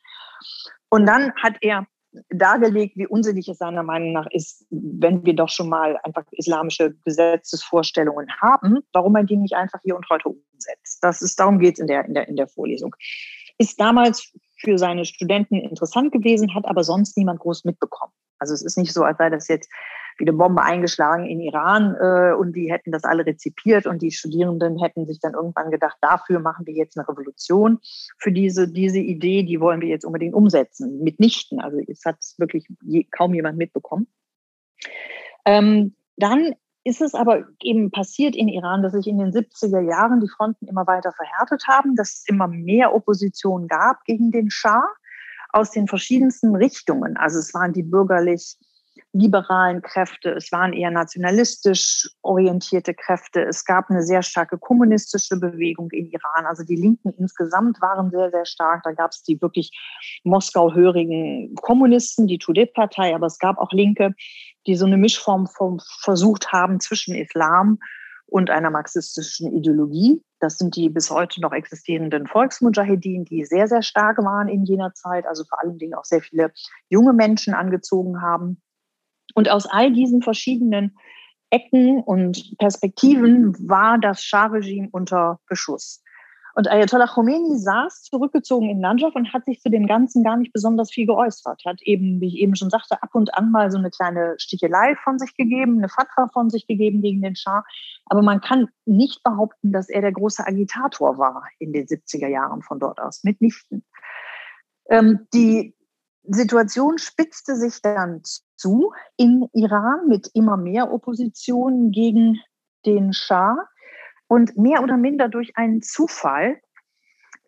S2: Und dann hat er dargelegt, wie unsinnig es seiner Meinung nach ist, wenn wir doch schon mal einfach islamische Gesetzesvorstellungen haben, warum man die nicht einfach hier und heute umsetzt. Das ist, darum geht es in der, in, der, in der Vorlesung. Ist damals für seine Studenten interessant gewesen, hat aber sonst niemand groß mitbekommen. Also es ist nicht so, als sei das jetzt wie eine Bombe eingeschlagen in Iran äh, und die hätten das alle rezipiert und die Studierenden hätten sich dann irgendwann gedacht, dafür machen wir jetzt eine Revolution. Für diese, diese Idee, die wollen wir jetzt unbedingt umsetzen. Mitnichten. Also es hat wirklich je, kaum jemand mitbekommen. Ähm, dann ist es aber eben passiert in Iran, dass sich in den 70er Jahren die Fronten immer weiter verhärtet haben, dass es immer mehr Opposition gab gegen den Schah aus den verschiedensten Richtungen. Also es waren die bürgerlich liberalen Kräfte, es waren eher nationalistisch orientierte Kräfte, es gab eine sehr starke kommunistische Bewegung in Iran. Also die Linken insgesamt waren sehr, sehr stark. Da gab es die wirklich Moskau-hörigen Kommunisten, die Tudeh-Partei, aber es gab auch Linke, die so eine Mischform vom, versucht haben zwischen Islam und einer marxistischen Ideologie. Das sind die bis heute noch existierenden Volksmujahedin, die sehr, sehr stark waren in jener Zeit, also vor allen Dingen auch sehr viele junge Menschen angezogen haben. Und aus all diesen verschiedenen Ecken und Perspektiven war das Schah-Regime unter Beschuss. Und Ayatollah Khomeini saß zurückgezogen in Najaf und hat sich zu dem Ganzen gar nicht besonders viel geäußert. Hat eben, wie ich eben schon sagte, ab und an mal so eine kleine Stichelei von sich gegeben, eine Fatwa von sich gegeben gegen den Schah. Aber man kann nicht behaupten, dass er der große Agitator war in den 70er Jahren von dort aus. Mitnichten. Ähm, die Situation spitzte sich dann zu in Iran mit immer mehr Opposition gegen den Schah. Und mehr oder minder durch einen Zufall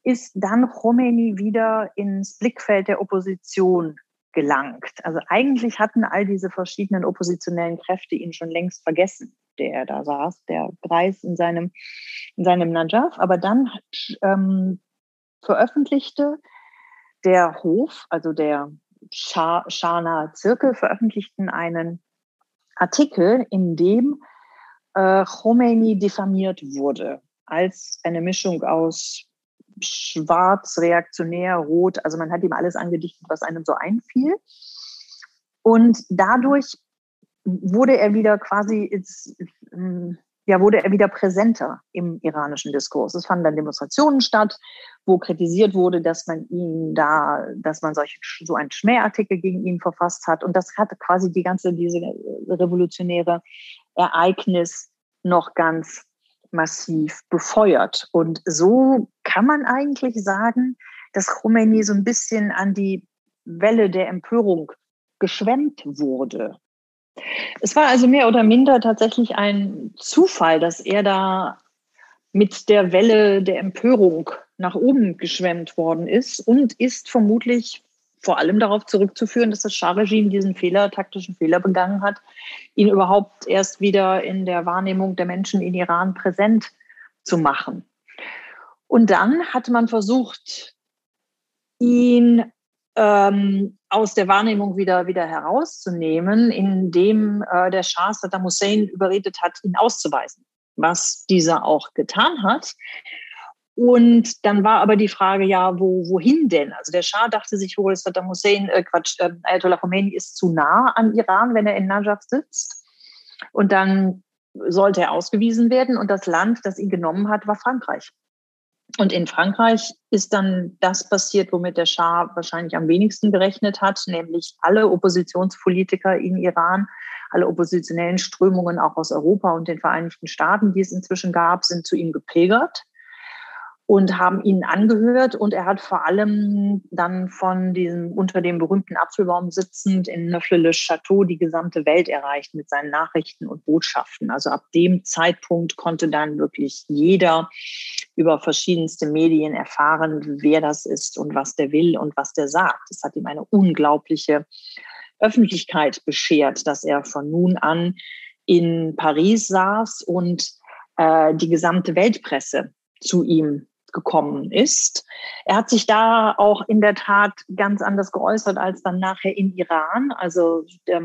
S2: ist dann Khomeini wieder ins Blickfeld der Opposition gelangt. Also eigentlich hatten all diese verschiedenen oppositionellen Kräfte ihn schon längst vergessen, der er da saß, der Greis in seinem, in seinem Najaf. Aber dann ähm, veröffentlichte der Hof, also der Schana Zirkel, veröffentlichten einen Artikel, in dem äh, Khomeini diffamiert wurde als eine Mischung aus schwarz, reaktionär, rot. Also man hat ihm alles angedichtet, was einem so einfiel. Und dadurch wurde er wieder quasi ins, ja, wurde er wieder präsenter im iranischen Diskurs. Es fanden dann Demonstrationen statt, wo kritisiert wurde, dass man ihn da, dass man solche, so einen Schmähartikel gegen ihn verfasst hat. Und das hatte quasi die ganze, diese revolutionäre Ereignis noch ganz massiv befeuert. Und so kann man eigentlich sagen, dass Khomeini so ein bisschen an die Welle der Empörung geschwemmt wurde Es war also mehr oder minder tatsächlich ein Zufall, dass er da mit der Welle der Empörung nach oben geschwemmt worden ist und ist vermutlich vor allem darauf zurückzuführen, dass das Schah-Regime diesen Fehler, taktischen Fehler begangen hat, ihn überhaupt erst wieder in der Wahrnehmung der Menschen in Iran präsent zu machen. Und dann hat man versucht, ihn ähm, aus der Wahrnehmung wieder, wieder herauszunehmen, indem äh, der Schah Saddam Hussein überredet hat, ihn auszuweisen, was dieser auch getan hat. Und dann war aber die Frage, ja, wo, wohin denn? Also der Schah dachte sich wohl, Saddam Hussein, äh, Quatsch, äh, Ayatollah Khomeini ist zu nah an Iran, wenn er in Najaf sitzt. Und dann sollte er ausgewiesen werden. Und das Land, das ihn genommen hat, war Frankreich. Und in Frankreich ist dann das passiert, womit der Schah wahrscheinlich am wenigsten gerechnet hat, nämlich alle Oppositionspolitiker in Iran, alle oppositionellen Strömungen auch aus Europa und den Vereinigten Staaten, die es inzwischen gab, sind zu ihm gepilgert und haben ihn angehört. Und er hat vor allem dann von diesem unter dem berühmten Apfelbaum sitzend in Neufle-le-Château die gesamte Welt erreicht mit seinen Nachrichten und Botschaften. Also ab dem Zeitpunkt konnte dann wirklich jeder über verschiedenste Medien erfahren, wer das ist und was der will und was der sagt. Das hat ihm eine unglaubliche Öffentlichkeit beschert, dass er von nun an in Paris saß und äh, die gesamte Weltpresse zu ihm gekommen ist. Er hat sich da auch in der Tat ganz anders geäußert als dann nachher in Iran. Also der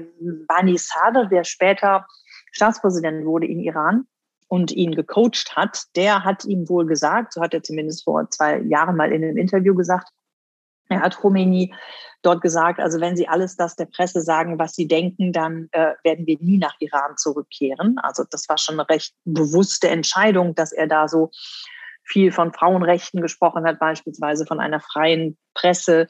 S2: Bani Sadr, der später Staatspräsident wurde in Iran und ihn gecoacht hat, der hat ihm wohl gesagt, so hat er zumindest vor zwei Jahren mal in einem Interview gesagt, er hat Khomeini dort gesagt, also wenn Sie alles das der Presse sagen, was Sie denken, dann äh, werden wir nie nach Iran zurückkehren. Also das war schon eine recht bewusste Entscheidung, dass er da so viel von Frauenrechten gesprochen hat, beispielsweise von einer freien Presse,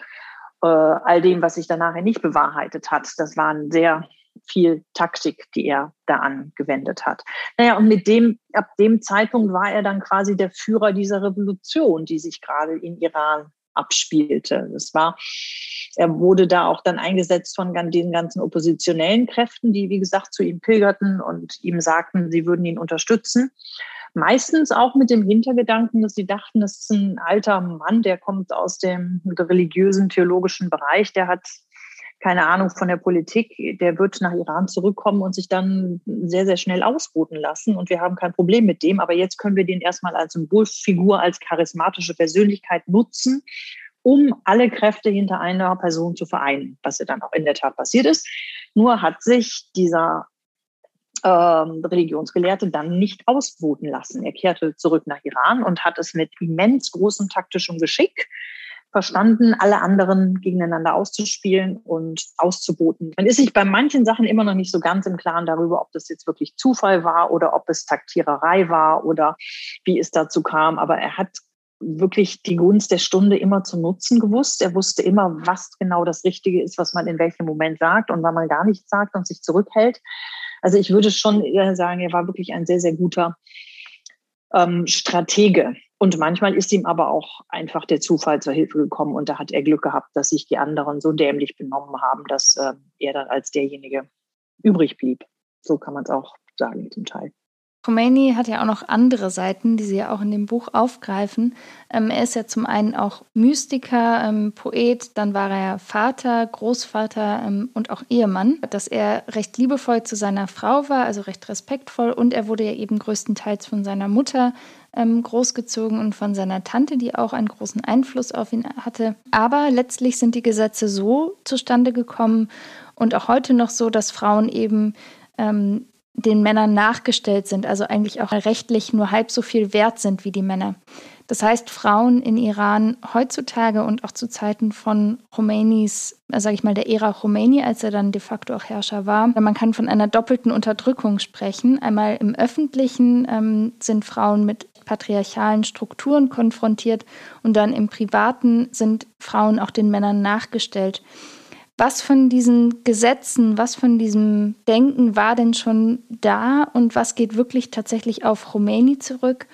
S2: äh, all dem, was sich dann nachher nicht bewahrheitet hat. Das waren sehr viel Taktik, die er da angewendet hat. Naja, und mit dem, ab dem Zeitpunkt war er dann quasi der Führer dieser Revolution, die sich gerade in Iran abspielte. Das war, er wurde da auch dann eingesetzt von den ganzen oppositionellen Kräften, die, wie gesagt, zu ihm pilgerten und ihm sagten, sie würden ihn unterstützen. Meistens auch mit dem Hintergedanken, dass sie dachten, das ist ein alter Mann, der kommt aus dem religiösen, theologischen Bereich, der hat keine Ahnung von der Politik, der wird nach Iran zurückkommen und sich dann sehr, sehr schnell ausboten lassen. Und wir haben kein Problem mit dem. Aber jetzt können wir den erstmal als Symbolfigur, als charismatische Persönlichkeit nutzen, um alle Kräfte hinter einer Person zu vereinen, was ja dann auch in der Tat passiert ist. Nur hat sich dieser ähm, Religionsgelehrte dann nicht ausboten lassen. Er kehrte zurück nach Iran und hat es mit immens großem taktischem Geschick verstanden, alle anderen gegeneinander auszuspielen und auszuboten. Man ist sich bei manchen Sachen immer noch nicht so ganz im Klaren darüber, ob das jetzt wirklich Zufall war oder ob es Taktiererei war oder wie es dazu kam. Aber er hat wirklich die Gunst der Stunde immer zu nutzen gewusst. Er wusste immer, was genau das Richtige ist, was man in welchem Moment sagt und wann man gar nichts sagt und sich zurückhält. Also ich würde schon eher sagen, er war wirklich ein sehr, sehr guter ähm, Stratege. Und manchmal ist ihm aber auch einfach der Zufall zur Hilfe gekommen und da hat er Glück gehabt, dass sich die anderen so dämlich benommen haben, dass äh, er dann als derjenige übrig blieb. So kann man es auch sagen zum Teil.
S1: Khomeini hat ja auch noch andere Seiten, die Sie ja auch in dem Buch aufgreifen. Ähm, er ist ja zum einen auch Mystiker, ähm, Poet, dann war er Vater, Großvater ähm, und auch Ehemann. Dass er recht liebevoll zu seiner Frau war, also recht respektvoll und er wurde ja eben größtenteils von seiner Mutter ähm, großgezogen und von seiner Tante, die auch einen großen Einfluss auf ihn hatte. Aber letztlich sind die Gesetze so zustande gekommen und auch heute noch so, dass Frauen eben ähm, den Männern nachgestellt sind, also eigentlich auch rechtlich nur halb so viel wert sind wie die Männer. Das heißt, Frauen in Iran heutzutage und auch zu Zeiten von Khomeinis, äh, sage ich mal, der Ära Khomeini, als er dann de facto auch Herrscher war, man kann von einer doppelten Unterdrückung sprechen. Einmal im Öffentlichen ähm, sind Frauen mit patriarchalen Strukturen konfrontiert und dann im Privaten sind Frauen auch den Männern nachgestellt. Was von diesen Gesetzen, was von diesem Denken war denn schon da und was geht wirklich tatsächlich auf Khomeini zurück?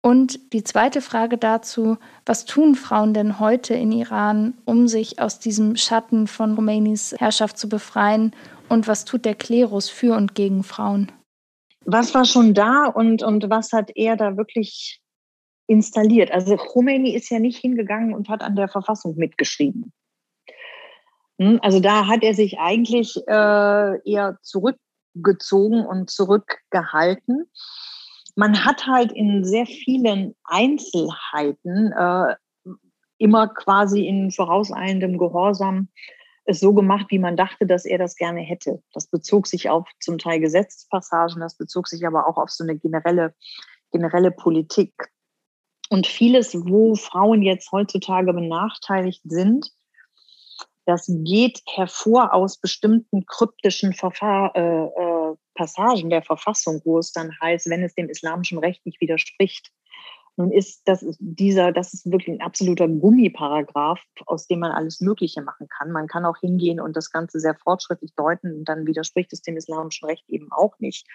S1: Und die zweite Frage dazu, was tun Frauen denn heute in Iran, um sich aus diesem Schatten von Khomeinis Herrschaft zu befreien Und was tut der Klerus für und gegen Frauen?
S2: Was war schon da und, und was hat er da wirklich installiert? Also Khomeini ist ja nicht hingegangen und hat an der Verfassung mitgeschrieben. Hm, also da hat er sich eigentlich äh, eher zurückgezogen und zurückgehalten. Man hat halt in sehr vielen Einzelheiten äh, immer quasi in vorauseilendem Gehorsam es so gemacht, wie man dachte, dass er das gerne hätte. Das bezog sich auf zum Teil Gesetzespassagen, das bezog sich aber auch auf so eine generelle, generelle Politik. Und vieles, wo Frauen jetzt heutzutage benachteiligt sind, das geht hervor aus bestimmten kryptischen Verfahr äh, äh, Passagen der Verfassung, wo es dann heißt, wenn es dem islamischen Recht nicht widerspricht, nun ist das dieser, das ist wirklich ein absoluter Gummiparagraph, aus dem man alles Mögliche machen kann. Man kann auch hingehen und das Ganze sehr fortschrittlich deuten und dann widerspricht es dem islamischen Recht eben auch nicht.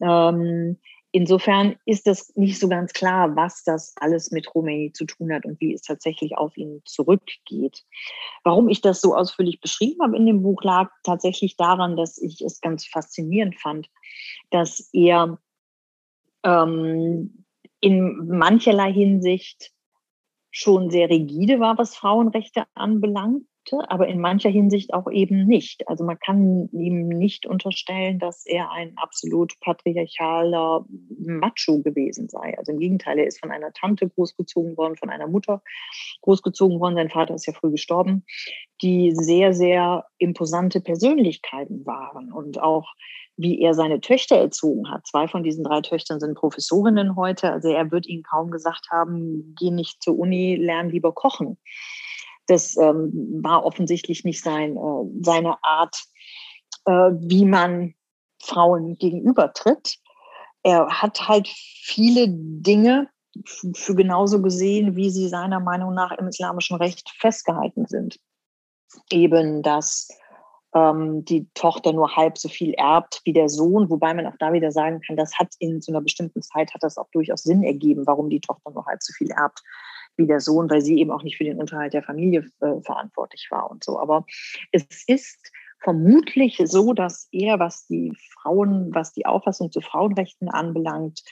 S2: Ähm, insofern ist das nicht so ganz klar, was das alles mit Khomeini zu tun hat und wie es tatsächlich auf ihn zurückgeht. Warum ich das so ausführlich beschrieben habe in dem Buch, lag tatsächlich daran, dass ich es ganz faszinierend fand, dass er ähm, in mancherlei Hinsicht schon sehr rigide war, was Frauenrechte anbelangte, aber in mancher Hinsicht auch eben nicht. Also man kann ihm nicht unterstellen, dass er ein absolut patriarchaler Macho gewesen sei. Also im Gegenteil, er ist von einer Tante großgezogen worden, von einer Mutter großgezogen worden. Sein Vater ist ja früh gestorben, die sehr, sehr imposante Persönlichkeiten waren und auch wie er seine Töchter erzogen hat. Zwei von diesen drei Töchtern sind Professorinnen heute. Also er wird ihnen kaum gesagt haben, geh nicht zur Uni, lern lieber kochen. Das ähm, war offensichtlich nicht sein, äh, seine Art, äh, wie man Frauen gegenübertritt. Er hat halt viele Dinge für genauso gesehen, wie sie seiner Meinung nach im islamischen Recht festgehalten sind. Eben das ähm, die Tochter nur halb so viel erbt wie der Sohn, wobei man auch da wieder sagen kann, das hat in so einer bestimmten Zeit hat das auch durchaus Sinn ergeben, warum die Tochter nur halb so viel erbt wie der Sohn, weil sie eben auch nicht für den Unterhalt der Familie äh, verantwortlich war und so. Aber es ist vermutlich so, dass er, was die Frauen, was die Auffassung zu Frauenrechten anbelangt,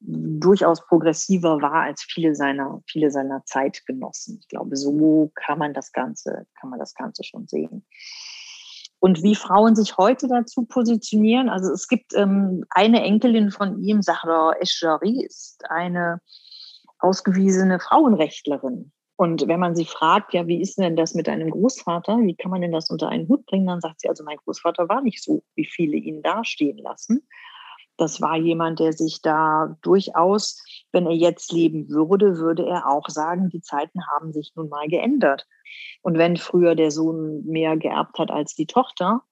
S2: durchaus progressiver war als viele seiner, viele seiner Zeitgenossen. Ich glaube, so kann man das Ganze, kann man das Ganze schon sehen. Und wie Frauen sich heute dazu positionieren, also es gibt ähm, eine Enkelin von ihm, Sahra Eschari, ist eine ausgewiesene Frauenrechtlerin. Und wenn man sie fragt, ja, wie ist denn das mit deinem Großvater? Wie kann man denn das unter einen Hut bringen? Dann sagt sie, also mein Großvater war nicht so, wie viele ihn dastehen lassen. Das war jemand, der sich da durchaus, wenn er jetzt leben würde, würde er auch sagen, die Zeiten haben sich nun mal geändert. Und wenn früher der Sohn mehr geerbt hat als die Tochter,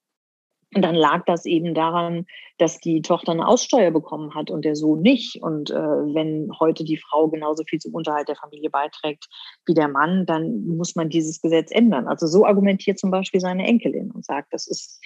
S2: dann lag das eben daran, dass die Tochter eine Aussteuer bekommen hat und der Sohn nicht. Und äh, wenn heute die Frau genauso viel zum Unterhalt der Familie beiträgt wie der Mann, dann muss man dieses Gesetz ändern. Also so argumentiert zum Beispiel seine Enkelin und sagt, das ist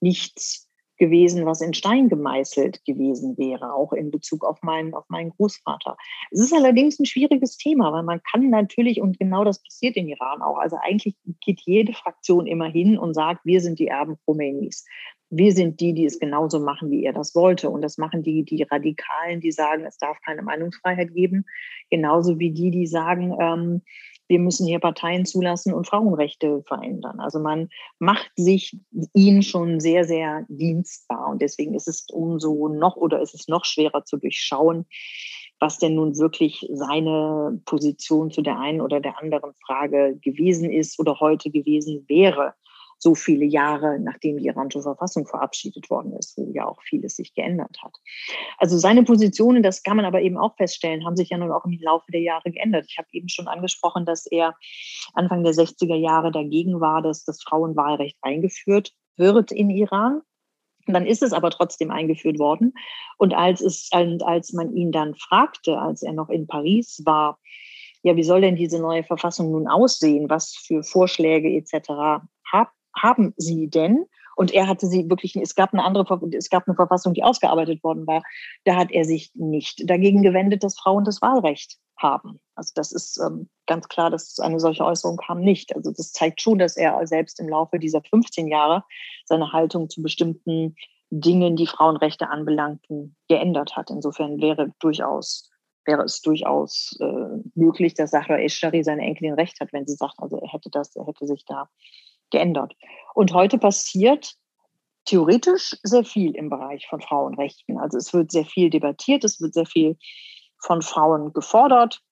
S2: nichts gewesen, was in Stein gemeißelt gewesen wäre, auch in Bezug auf meinen, auf meinen Großvater. Es ist allerdings ein schwieriges Thema, weil man kann natürlich, und genau das passiert in Iran auch, also eigentlich geht jede Fraktion immer hin und sagt, wir sind die Erben Khomeinis. Wir sind die, die es genauso machen, wie er das wollte. Und das machen die, die Radikalen, die sagen, es darf keine Meinungsfreiheit geben, genauso wie die, die sagen, ähm, wir müssen hier Parteien zulassen und Frauenrechte verändern. Also man macht sich ihn schon sehr, sehr dienstbar. Und deswegen ist es umso noch oder ist es noch schwerer zu durchschauen, was denn nun wirklich seine Position zu der einen oder der anderen Frage gewesen ist oder heute gewesen wäre so viele Jahre, nachdem die iranische Verfassung verabschiedet worden ist, wo ja auch vieles sich geändert hat. Also seine Positionen, das kann man aber eben auch feststellen, haben sich ja nun auch im Laufe der Jahre geändert. Ich habe eben schon angesprochen, dass er Anfang der 60er Jahre dagegen war, dass das Frauenwahlrecht eingeführt wird in Iran. Dann ist es aber trotzdem eingeführt worden. Und als, es, als man ihn dann fragte, als er noch in Paris war, ja, wie soll denn diese neue Verfassung nun aussehen? Was für Vorschläge etc. habt haben Sie denn? Und er hatte sie wirklich, es gab eine andere, es gab eine Verfassung, die ausgearbeitet worden war. Da hat er sich nicht dagegen gewendet, dass Frauen das Wahlrecht haben. Also das ist ähm, ganz klar, dass eine solche Äußerung kam nicht. Also das zeigt schon, dass er selbst im Laufe dieser 15 Jahre seine Haltung zu bestimmten Dingen, die Frauenrechte anbelangten, geändert hat. Insofern wäre durchaus wäre es durchaus äh, möglich, dass Sahra Eschari seine Enkelin recht hat, wenn sie sagt, also er hätte das, er hätte sich da geändert. Und heute passiert theoretisch sehr viel im Bereich von Frauenrechten. Also es wird sehr viel debattiert, es wird sehr viel von Frauen gefordert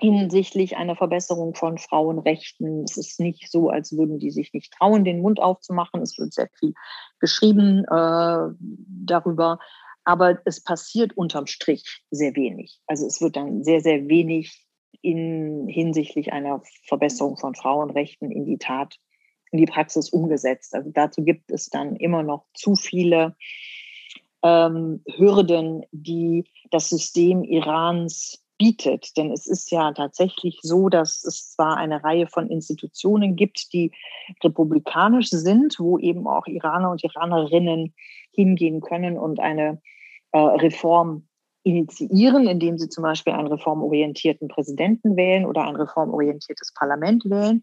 S2: hinsichtlich einer Verbesserung von Frauenrechten. Es ist nicht so, als würden die sich nicht trauen, den Mund aufzumachen. Es wird sehr viel geschrieben äh, darüber. Aber es passiert unterm Strich sehr wenig. Also es wird dann sehr, sehr wenig in hinsichtlich einer Verbesserung von Frauenrechten in die Tat, in die Praxis umgesetzt. Also dazu gibt es dann immer noch zu viele ähm, Hürden, die das System Irans bietet. Denn es ist ja tatsächlich so, dass es zwar eine Reihe von Institutionen gibt, die republikanisch sind, wo eben auch Iraner und Iranerinnen hingehen können und eine äh, Reform initiieren, indem sie zum Beispiel einen reformorientierten Präsidenten wählen oder ein reformorientiertes Parlament wählen.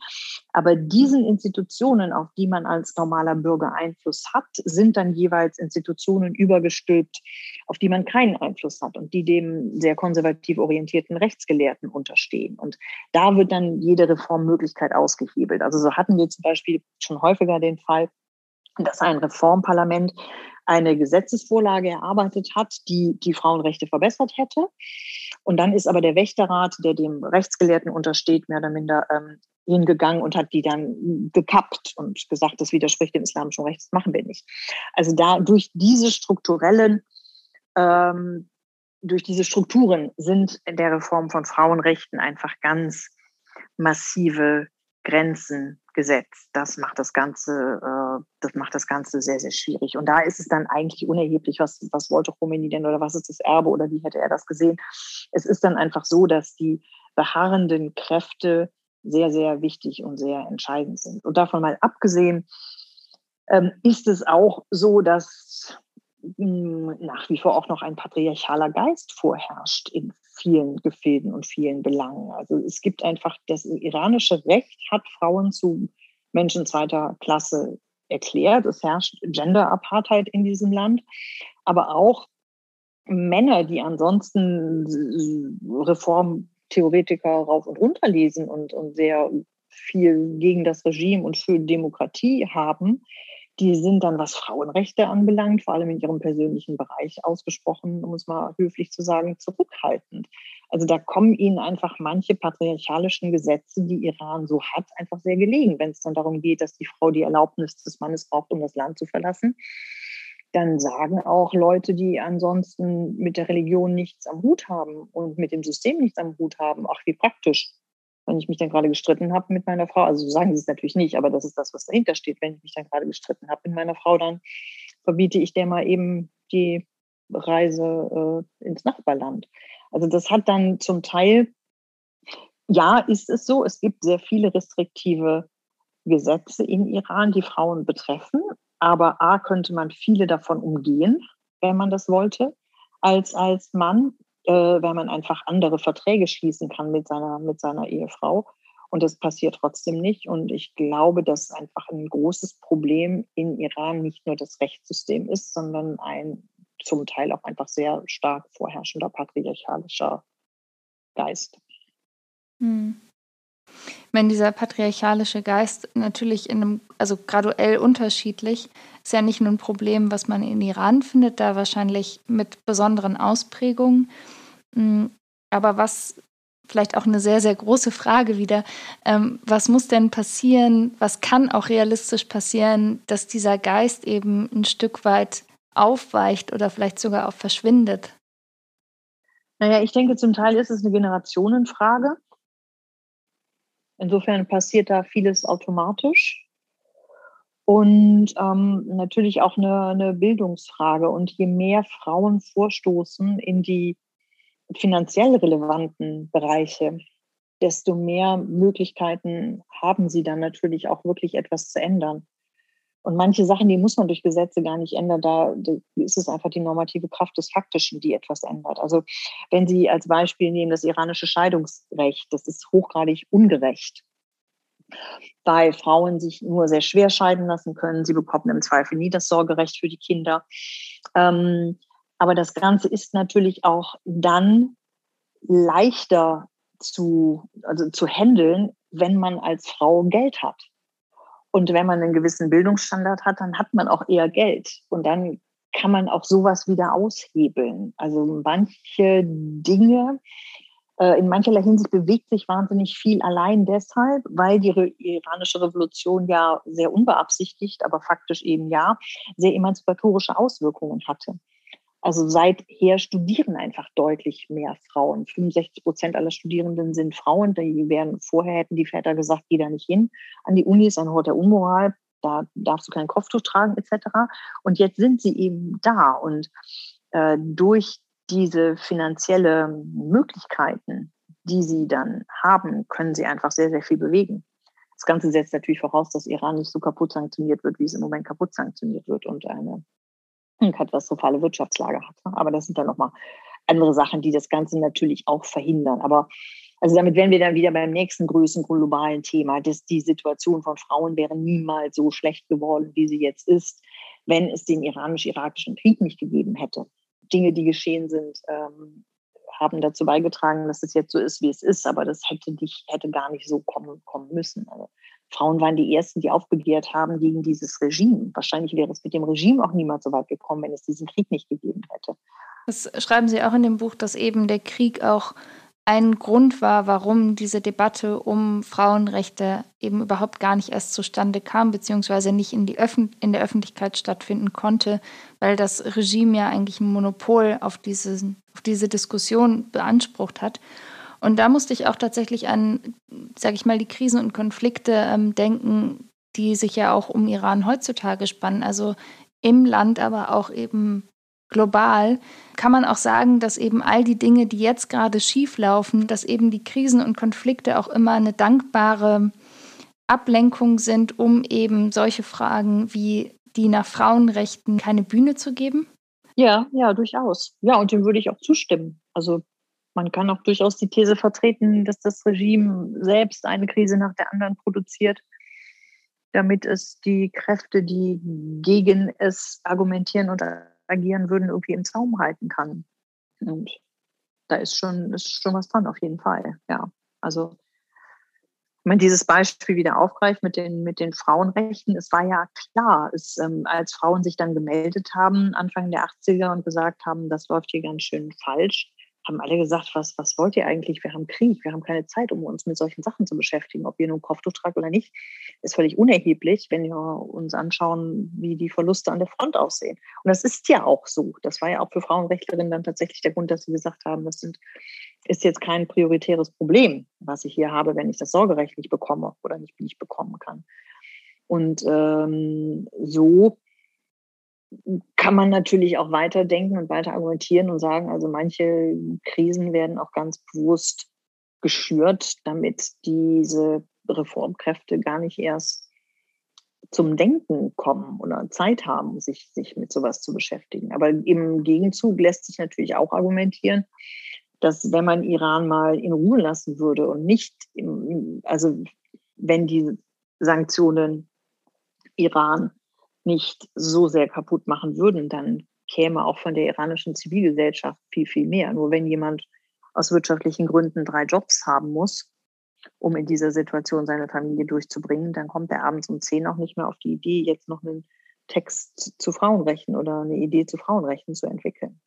S2: Aber diesen Institutionen, auf die man als normaler Bürger Einfluss hat, sind dann jeweils Institutionen übergestülpt, auf die man keinen Einfluss hat und die dem sehr konservativ orientierten Rechtsgelehrten unterstehen. Und da wird dann jede Reformmöglichkeit ausgehebelt. Also so hatten wir zum Beispiel schon häufiger den Fall, dass ein Reformparlament eine Gesetzesvorlage erarbeitet hat, die die Frauenrechte verbessert hätte. Und dann ist aber der Wächterrat, der dem Rechtsgelehrten untersteht, mehr oder minder ähm, hingegangen und hat die dann gekappt und gesagt, das widerspricht dem islamischen Recht, das machen wir nicht. Also da durch diese strukturellen, ähm, durch diese Strukturen sind in der Reform von Frauenrechten einfach ganz massive Grenzen gesetzt. Das macht das Ganze, äh, das macht das Ganze sehr, sehr schwierig. Und da ist es dann eigentlich unerheblich, was, was wollte Khomeini denn oder was ist das Erbe oder wie hätte er das gesehen. Es ist dann einfach so, dass die beharrenden Kräfte sehr, sehr wichtig und sehr entscheidend sind. Und davon mal abgesehen, ähm, ist es auch so, dass nach wie vor auch noch ein patriarchaler Geist vorherrscht in vielen Gefilden und vielen Belangen. Also es gibt einfach, das iranische Recht hat Frauen zu Menschen zweiter Klasse erklärt. Es herrscht Gender-Apartheid in diesem Land, aber auch Männer, die ansonsten Reformtheoretiker rauf und runter lesen und, und sehr viel gegen das Regime und für Demokratie haben, die sind dann, was Frauenrechte anbelangt, vor allem in ihrem persönlichen Bereich ausgesprochen, um es mal höflich zu sagen, zurückhaltend. Also da kommen ihnen einfach manche patriarchalischen Gesetze, die Iran so hat, einfach sehr gelegen, wenn es dann darum geht, dass die Frau die Erlaubnis des Mannes braucht, um das Land zu verlassen. Dann sagen auch Leute, die ansonsten mit der Religion nichts am Hut haben und mit dem System nichts am Hut haben, ach wie praktisch wenn ich mich dann gerade gestritten habe mit meiner Frau, also sagen sie es natürlich nicht, aber das ist das, was dahinter steht. Wenn ich mich dann gerade gestritten habe mit meiner Frau, dann verbiete ich der mal eben die Reise äh, ins Nachbarland. Also das hat dann zum Teil, ja, ist es so, es gibt sehr viele restriktive Gesetze in Iran, die Frauen betreffen, aber a könnte man viele davon umgehen, wenn man das wollte, als als Mann äh, weil man einfach andere Verträge schließen kann mit seiner, mit seiner Ehefrau. Und das passiert trotzdem nicht. Und ich glaube, dass einfach ein großes Problem in Iran nicht nur das Rechtssystem ist, sondern ein zum Teil auch einfach sehr stark vorherrschender patriarchalischer Geist.
S1: Hm. Wenn dieser patriarchalische Geist natürlich in einem, also graduell unterschiedlich, ist ja nicht nur ein Problem, was man in Iran findet, da wahrscheinlich mit besonderen Ausprägungen. Hm, aber was vielleicht auch eine sehr, sehr große Frage wieder, ähm, was muss denn passieren, was kann auch realistisch passieren, dass dieser Geist eben ein Stück weit aufweicht oder vielleicht sogar auch verschwindet?
S2: Naja, ich denke, zum Teil ist es eine Generationenfrage. Insofern passiert da vieles automatisch. Und ähm, natürlich auch eine, eine Bildungsfrage. Und je mehr Frauen vorstoßen in die finanziell relevanten Bereiche, desto mehr Möglichkeiten haben sie dann natürlich auch wirklich etwas zu ändern. Und manche Sachen, die muss man durch Gesetze gar nicht ändern. Da ist es einfach die normative Kraft des Faktischen, die etwas ändert. Also wenn Sie als Beispiel nehmen das iranische Scheidungsrecht, das ist hochgradig ungerecht. Weil Frauen sich nur sehr schwer scheiden lassen können. Sie bekommen im Zweifel nie das Sorgerecht für die Kinder. Ähm, aber das Ganze ist natürlich auch dann leichter zu, also zu handeln, wenn man als Frau Geld hat. Und wenn man einen gewissen Bildungsstandard hat, dann hat man auch eher Geld. Und dann kann man auch sowas wieder aushebeln. Also manche Dinge, äh, in mancherlei Hinsicht bewegt sich wahnsinnig viel allein deshalb, weil die iranische Revolution ja sehr unbeabsichtigt, aber faktisch eben ja, sehr emanzipatorische Auswirkungen hatte. Also seither studieren einfach deutlich mehr Frauen. 65 Prozent aller Studierenden sind Frauen. Die wären vorher hätten die Väter gesagt, geh da nicht hin an die Unis, an Hort der Unmoral, da darfst du kein Kopftuch tragen etc. Und jetzt sind sie eben da und äh, durch diese finanzielle Möglichkeiten, die sie dann haben, können sie einfach sehr, sehr viel bewegen. Das Ganze setzt natürlich voraus, dass Iran nicht so kaputt sanktioniert wird, wie es im Moment kaputt sanktioniert wird und eine eine katastrophale Wirtschaftslage hat. Aber das sind dann nochmal andere Sachen, die das Ganze natürlich auch verhindern. Aber also damit wären wir dann wieder beim nächsten größten globalen Thema, dass die Situation von Frauen wäre niemals so schlecht geworden, wie sie jetzt ist, wenn es den iranisch-irakischen Krieg nicht gegeben hätte. Dinge, die geschehen sind, ähm, haben dazu beigetragen, dass es jetzt so ist, wie es ist, aber das hätte, nicht, hätte gar nicht so kommen, kommen müssen. Also Frauen waren die Ersten, die aufbegehrt haben gegen dieses Regime. Wahrscheinlich wäre es mit dem Regime auch niemals so weit gekommen, wenn es diesen Krieg nicht gegeben hätte.
S1: Das schreiben Sie auch in dem Buch, dass eben der Krieg auch ein Grund war, warum diese Debatte um Frauenrechte eben überhaupt gar nicht erst zustande kam, beziehungsweise nicht in, die Öffn in der Öffentlichkeit stattfinden konnte, weil das Regime ja eigentlich ein Monopol auf, diese, auf diese Diskussion beansprucht hat. Und da musste ich auch tatsächlich an, sage ich mal, die Krisen und Konflikte ähm, denken, die sich ja auch um Iran heutzutage spannen. Also im Land, aber auch eben global, kann man auch sagen, dass eben all die Dinge, die jetzt gerade schief laufen, dass eben die Krisen und Konflikte auch immer eine dankbare Ablenkung sind, um eben solche Fragen wie die nach Frauenrechten keine Bühne zu geben?
S2: Ja, ja, durchaus. Ja, und dem würde ich auch zustimmen. Also man kann auch durchaus die These vertreten, dass das Regime selbst eine Krise nach der anderen produziert, damit es die Kräfte, die gegen es argumentieren und agieren würden, irgendwie im Zaum halten kann. Und da ist schon, ist schon was dran, auf jeden Fall. Ja, also wenn man dieses Beispiel wieder aufgreift mit den, mit den Frauenrechten, es war ja klar, es, ähm, als Frauen sich dann gemeldet haben, Anfang der 80er und gesagt haben, das läuft hier ganz schön falsch, haben alle gesagt, was, was wollt ihr eigentlich? Wir haben Krieg, wir haben keine Zeit, um uns mit solchen Sachen zu beschäftigen. Ob ihr nun Kopftuch tragt oder nicht, ist völlig unerheblich, wenn wir uns anschauen, wie die Verluste an der Front aussehen. Und das ist ja auch so. Das war ja auch für Frauenrechtlerinnen dann tatsächlich der Grund, dass sie gesagt haben, das sind, ist jetzt kein prioritäres Problem, was ich hier habe, wenn ich das Sorgerecht nicht bekomme oder nicht, nicht bekommen kann. Und ähm, so kann man natürlich auch weiterdenken und weiter argumentieren und sagen, also manche Krisen werden auch ganz bewusst geschürt, damit diese Reformkräfte gar nicht erst zum Denken kommen oder Zeit haben, sich, sich mit sowas zu beschäftigen. Aber im Gegenzug lässt sich natürlich auch argumentieren, dass wenn man Iran mal in Ruhe lassen würde und nicht, im, also wenn die Sanktionen Iran nicht so sehr kaputt machen würden, dann käme auch von der iranischen Zivilgesellschaft viel, viel mehr. Nur wenn jemand aus wirtschaftlichen Gründen drei Jobs haben muss, um in dieser Situation seine Familie durchzubringen, dann kommt er abends um zehn auch nicht mehr auf die Idee, jetzt noch einen Text zu Frauenrechten oder eine Idee zu Frauenrechten zu entwickeln.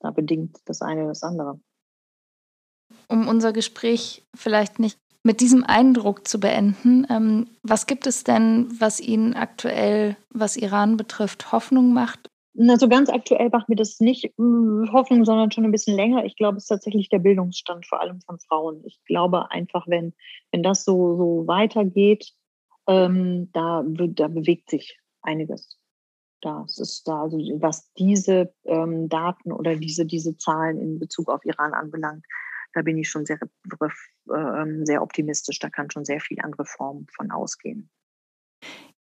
S2: Da bedingt das eine das andere.
S1: Um unser Gespräch vielleicht nicht mit diesem Eindruck zu beenden. Ähm, was gibt es denn, was Ihnen aktuell, was Iran betrifft, Hoffnung macht?
S2: Na, so ganz aktuell macht mir das nicht hm, Hoffnung, sondern schon ein bisschen länger. Ich glaube, es ist tatsächlich der Bildungsstand, vor allem von Frauen. Ich glaube einfach, wenn, wenn das so, so weitergeht, ähm, da, da bewegt sich einiges. Das ist da, also was diese ähm, Daten oder diese, diese Zahlen in Bezug auf Iran anbelangt, da bin ich schon sehr, äh, sehr optimistisch. Da kann schon sehr viel an Reformen von ausgehen.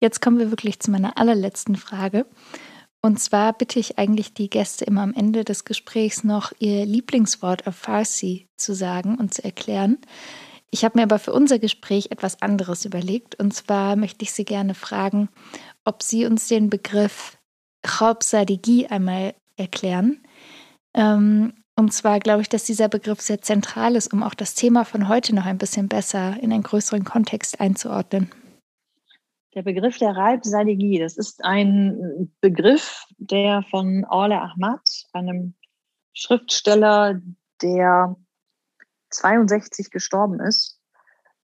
S1: Jetzt kommen wir wirklich zu meiner allerletzten Frage. Und zwar bitte ich eigentlich die Gäste immer am Ende des Gesprächs noch ihr Lieblingswort auf Farsi zu sagen und zu erklären. Ich habe mir aber für unser Gespräch etwas anderes überlegt. Und zwar möchte ich Sie gerne fragen, ob Sie uns den Begriff Khobsadigi einmal erklären. Ähm, und zwar glaube ich, dass dieser Begriff sehr zentral ist, um auch das Thema von heute noch ein bisschen besser in einen größeren Kontext einzuordnen.
S2: Der Begriff der Reibsaligie, das ist ein Begriff, der von Orle Ahmad, einem Schriftsteller, der 62 gestorben ist,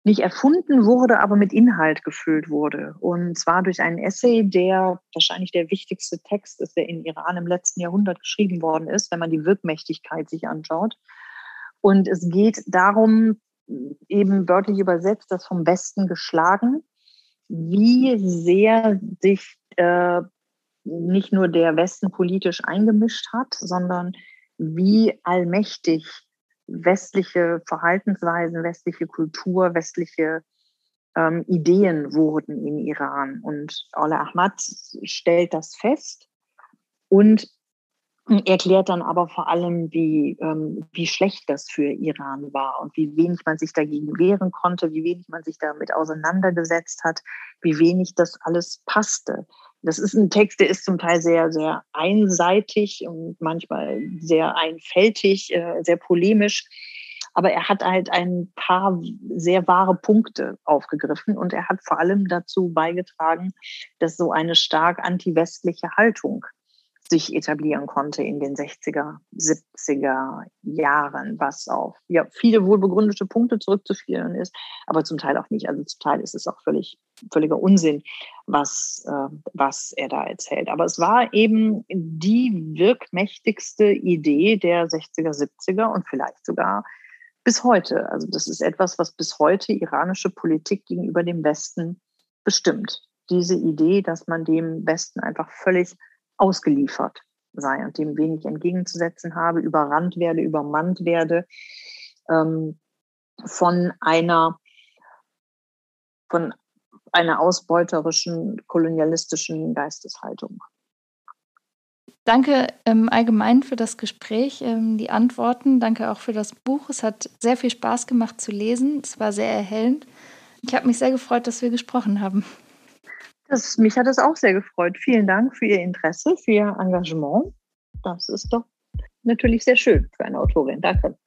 S2: nicht erfunden wurde, aber mit Inhalt gefüllt wurde. Und zwar durch einen Essay, der wahrscheinlich der wichtigste Text ist, der in Iran im letzten Jahrhundert geschrieben worden ist, wenn man die Wirkmächtigkeit sich anschaut. Und es geht darum, eben wörtlich übersetzt, das vom Westen geschlagen wie sehr sich äh, nicht nur der Westen politisch eingemischt hat, sondern wie allmächtig westliche Verhaltensweisen, westliche Kultur, westliche ähm, Ideen wurden im Iran. Und Ola Ahmad stellt das fest und erklärt dann aber vor allem, wie, ähm, wie schlecht das für Iran war und wie wenig man sich dagegen wehren konnte, wie wenig man sich damit auseinandergesetzt hat, wie wenig das alles passte. Das ist ein Text, der ist zum Teil sehr, sehr einseitig und manchmal sehr einfältig, äh, sehr polemisch. Aber er hat halt ein paar sehr wahre Punkte aufgegriffen und er hat vor allem dazu beigetragen, dass so eine stark anti-westliche Haltung sich etablieren konnte in den 60er, 70er Jahren, was auf ja, viele wohlbegründete Punkte zurückzuführen ist, aber zum Teil auch nicht. Also zum Teil ist es auch völlig, völliger Unsinn, was, äh, was er da erzählt. Aber es war eben die wirkmächtigste Idee der 60er, 70er und vielleicht sogar bis heute. Also das ist etwas, was bis heute iranische Politik gegenüber dem Westen bestimmt. Diese Idee, dass man dem Westen einfach völlig ausgeliefert sei und dem wenig entgegenzusetzen habe, überrannt werde, übermannt werde ähm, von einer von einer ausbeuterischen, kolonialistischen Geisteshaltung.
S1: Danke ähm, allgemein für das Gespräch, ähm, die Antworten. Danke auch für das Buch. Es hat sehr viel Spaß gemacht zu lesen. Es war sehr erhellend. Ich habe mich sehr gefreut, dass wir gesprochen haben.
S2: Das, mich hat es auch sehr gefreut. Vielen Dank für Ihr Interesse, für Ihr Engagement. Das ist doch natürlich sehr schön für eine Autorin. Danke.